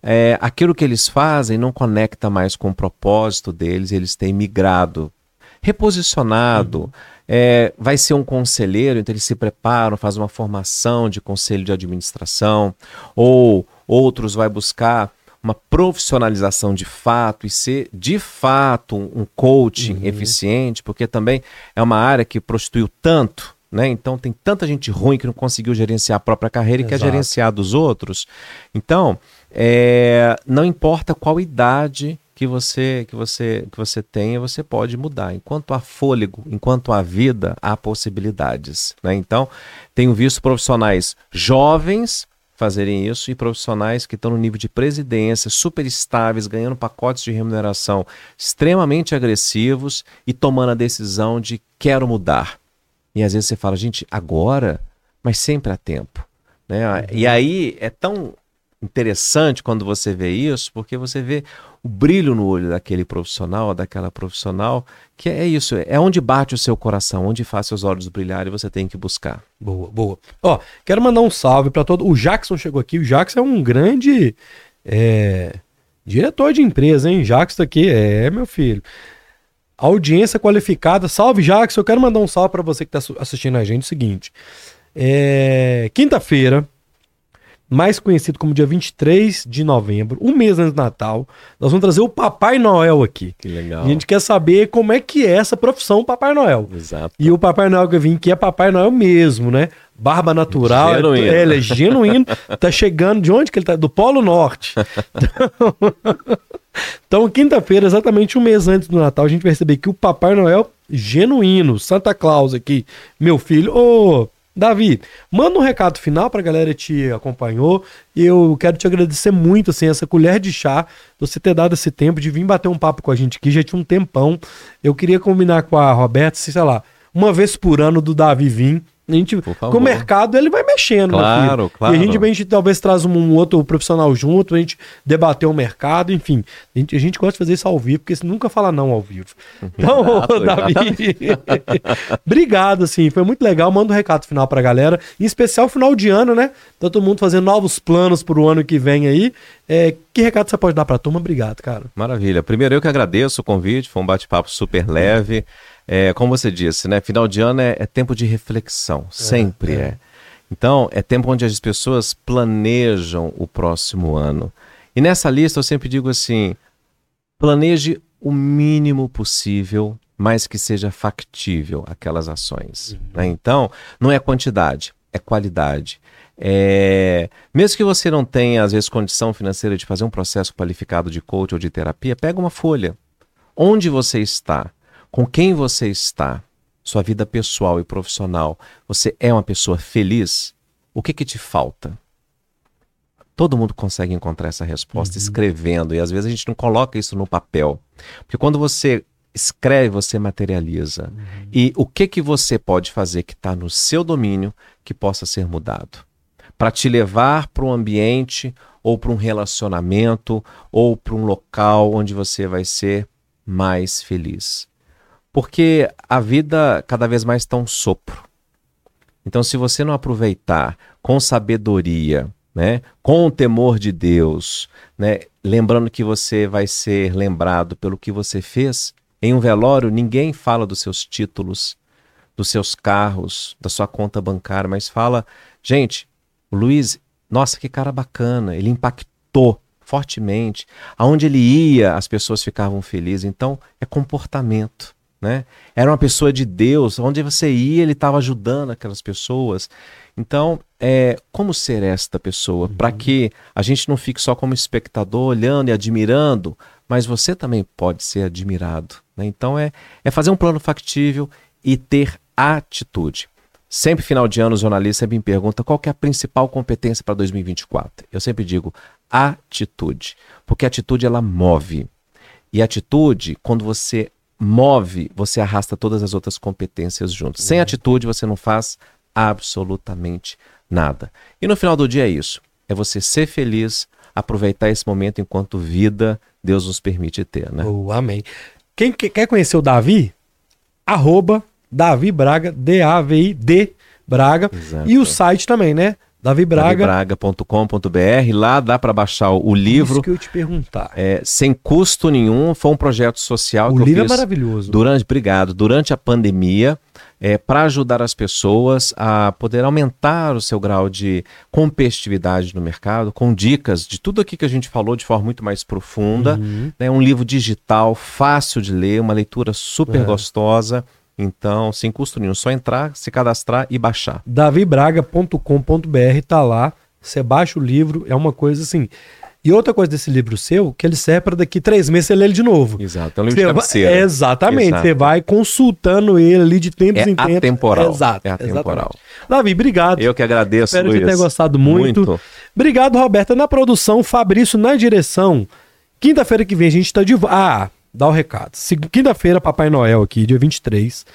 é, aquilo que eles fazem não conecta mais com o propósito deles, eles têm migrado, reposicionado. Uhum. É, vai ser um conselheiro, então eles se preparam, fazem uma formação de conselho de administração, ou outros vai buscar uma profissionalização de fato e ser de fato um coaching uhum. eficiente, porque também é uma área que prostituiu tanto, né? Então tem tanta gente ruim que não conseguiu gerenciar a própria carreira Exato. e quer gerenciar dos outros. Então, é, não importa qual idade que você que você que você tenha, você pode mudar. Enquanto há fôlego, enquanto há vida, há possibilidades, né? Então, tenho visto profissionais jovens fazerem isso e profissionais que estão no nível de presidência, super estáveis, ganhando pacotes de remuneração extremamente agressivos e tomando a decisão de quero mudar. E às vezes você fala, gente, agora, mas sempre há tempo. Né? E aí é tão interessante quando você vê isso, porque você vê o brilho no olho daquele profissional, daquela profissional, que é isso, é onde bate o seu coração, onde faz seus olhos brilhar e você tem que buscar. Boa, boa. Ó, quero mandar um salve para todo. O Jackson chegou aqui, o Jackson é um grande é, diretor de empresa, hein? Jackson aqui, é, meu filho. Audiência qualificada. Salve, Jackson. Eu quero mandar um salve para você que está assistindo a gente. O seguinte: é, quinta-feira, mais conhecido como dia 23 de novembro, um mês antes do Natal, nós vamos trazer o Papai Noel aqui. Que legal. E a gente quer saber como é que é essa profissão Papai Noel. Exato. E o Papai Noel que eu vim aqui é Papai Noel mesmo, né? Barba natural. Genuíno. É, ele é genuíno. tá chegando de onde que ele tá? Do Polo Norte. então, quinta-feira, exatamente um mês antes do Natal, a gente vai receber aqui o Papai Noel genuíno, Santa Claus aqui. Meu filho, ô... Oh, Davi, manda um recado final pra galera que te acompanhou. Eu quero te agradecer muito, assim, essa colher de chá, você ter dado esse tempo de vir bater um papo com a gente aqui, já tinha um tempão. Eu queria combinar com a Roberta, sei lá, uma vez por ano do Davi vir a gente, com o mercado ele vai mexendo, claro, claro. E a gente, a gente talvez traz um, um, outro profissional junto, a gente debater o mercado, enfim. A gente, a gente gosta de fazer isso ao vivo, porque você nunca fala não ao vivo. Então, Exato, Davi, obrigado, assim, foi muito legal. Manda um recado final pra galera, em especial final de ano, né? Tá todo mundo fazendo novos planos pro ano que vem aí. É, que recado você pode dar pra turma? Obrigado, cara. Maravilha. Primeiro eu que agradeço o convite, foi um bate-papo super leve. É, como você disse, né? Final de ano é, é tempo de reflexão, sempre é, é. Então, é tempo onde as pessoas planejam o próximo ano. E nessa lista eu sempre digo assim: planeje o mínimo possível, mas que seja factível aquelas ações. Uhum. Né? Então, não é quantidade, é qualidade. É... Mesmo que você não tenha, às vezes, condição financeira de fazer um processo qualificado de coach ou de terapia, pega uma folha. Onde você está? Com quem você está, sua vida pessoal e profissional, você é uma pessoa feliz? O que que te falta? Todo mundo consegue encontrar essa resposta uhum. escrevendo, e às vezes a gente não coloca isso no papel. Porque quando você escreve, você materializa. Uhum. E o que que você pode fazer que está no seu domínio que possa ser mudado? Para te levar para um ambiente, ou para um relacionamento, ou para um local onde você vai ser mais feliz. Porque a vida cada vez mais está um sopro. Então, se você não aproveitar com sabedoria, né, com o temor de Deus, né, lembrando que você vai ser lembrado pelo que você fez, em um velório ninguém fala dos seus títulos, dos seus carros, da sua conta bancária, mas fala, gente, o Luiz, nossa, que cara bacana, ele impactou fortemente. Aonde ele ia, as pessoas ficavam felizes. Então, é comportamento né? Era uma pessoa de Deus, onde você ia, ele estava ajudando aquelas pessoas. Então, é, como ser esta pessoa? Uhum. Para que a gente não fique só como espectador, olhando e admirando, mas você também pode ser admirado. Né? Então, é, é fazer um plano factível e ter atitude. Sempre final de ano, o jornalista me pergunta qual é a principal competência para 2024. Eu sempre digo atitude, porque a atitude ela move. E atitude, quando você move, você arrasta todas as outras competências juntos. Sem uhum. atitude, você não faz absolutamente nada. E no final do dia é isso: é você ser feliz, aproveitar esse momento enquanto vida Deus nos permite ter, né? Oh, amém. Quem quer conhecer o Davi? Arroba Davi Braga, D-A-V-I-D Braga. Exato. E o site também, né? davibraga.com.br. Lá dá para baixar o livro. Isso que eu te perguntar. É, sem custo nenhum. Foi um projeto social o que livro é é maravilhoso. Durante, obrigado. Durante a pandemia, é, para ajudar as pessoas a poder aumentar o seu grau de competitividade no mercado, com dicas de tudo aqui que a gente falou de forma muito mais profunda. Uhum. Né, um livro digital, fácil de ler, uma leitura super é. gostosa. Então, sem custo nenhum, só entrar, se cadastrar e baixar. davibraga.com.br tá lá, você baixa o livro, é uma coisa assim. E outra coisa desse livro seu, que ele serve para daqui três meses você ler ele de novo. Exato, é um livro você de cabeceira. Vai, exatamente, Exato. você vai consultando ele ali de tempos é em tempos. Atemporal. Exato, é atemporal. Davi, obrigado. Eu que agradeço, Espero Luiz. que tenha gostado muito. muito. Obrigado, Roberta. Na produção, Fabrício na direção. Quinta-feira que vem a gente tá de... Ah, dá o recado. Quinta-feira, Papai Noel aqui, dia 23.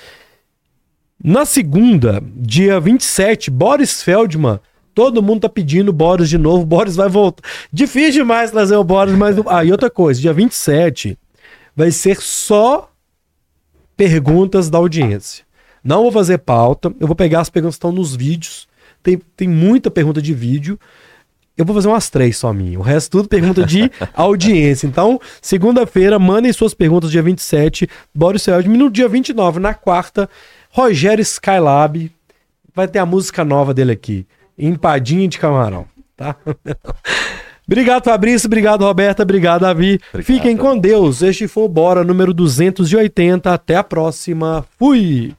Na segunda, dia 27, Boris Feldman. Todo mundo tá pedindo Boris de novo. Boris vai voltar. Difícil demais trazer o Boris, mas. Ah, e outra coisa, dia 27 vai ser só perguntas da audiência. Não vou fazer pauta, eu vou pegar as perguntas que estão nos vídeos. Tem, tem muita pergunta de vídeo. Eu vou fazer umas três só minha. O resto tudo pergunta de audiência. Então, segunda-feira, mandem suas perguntas dia 27, Boris Feldman. No dia 29, na quarta, Rogério Skylab. Vai ter a música nova dele aqui. Empadinha de camarão. Tá? Obrigado, Fabrício. Obrigado, Roberta. Obrigado, Davi. Obrigado. Fiquem com Deus. Este foi o Bora número 280. Até a próxima. Fui!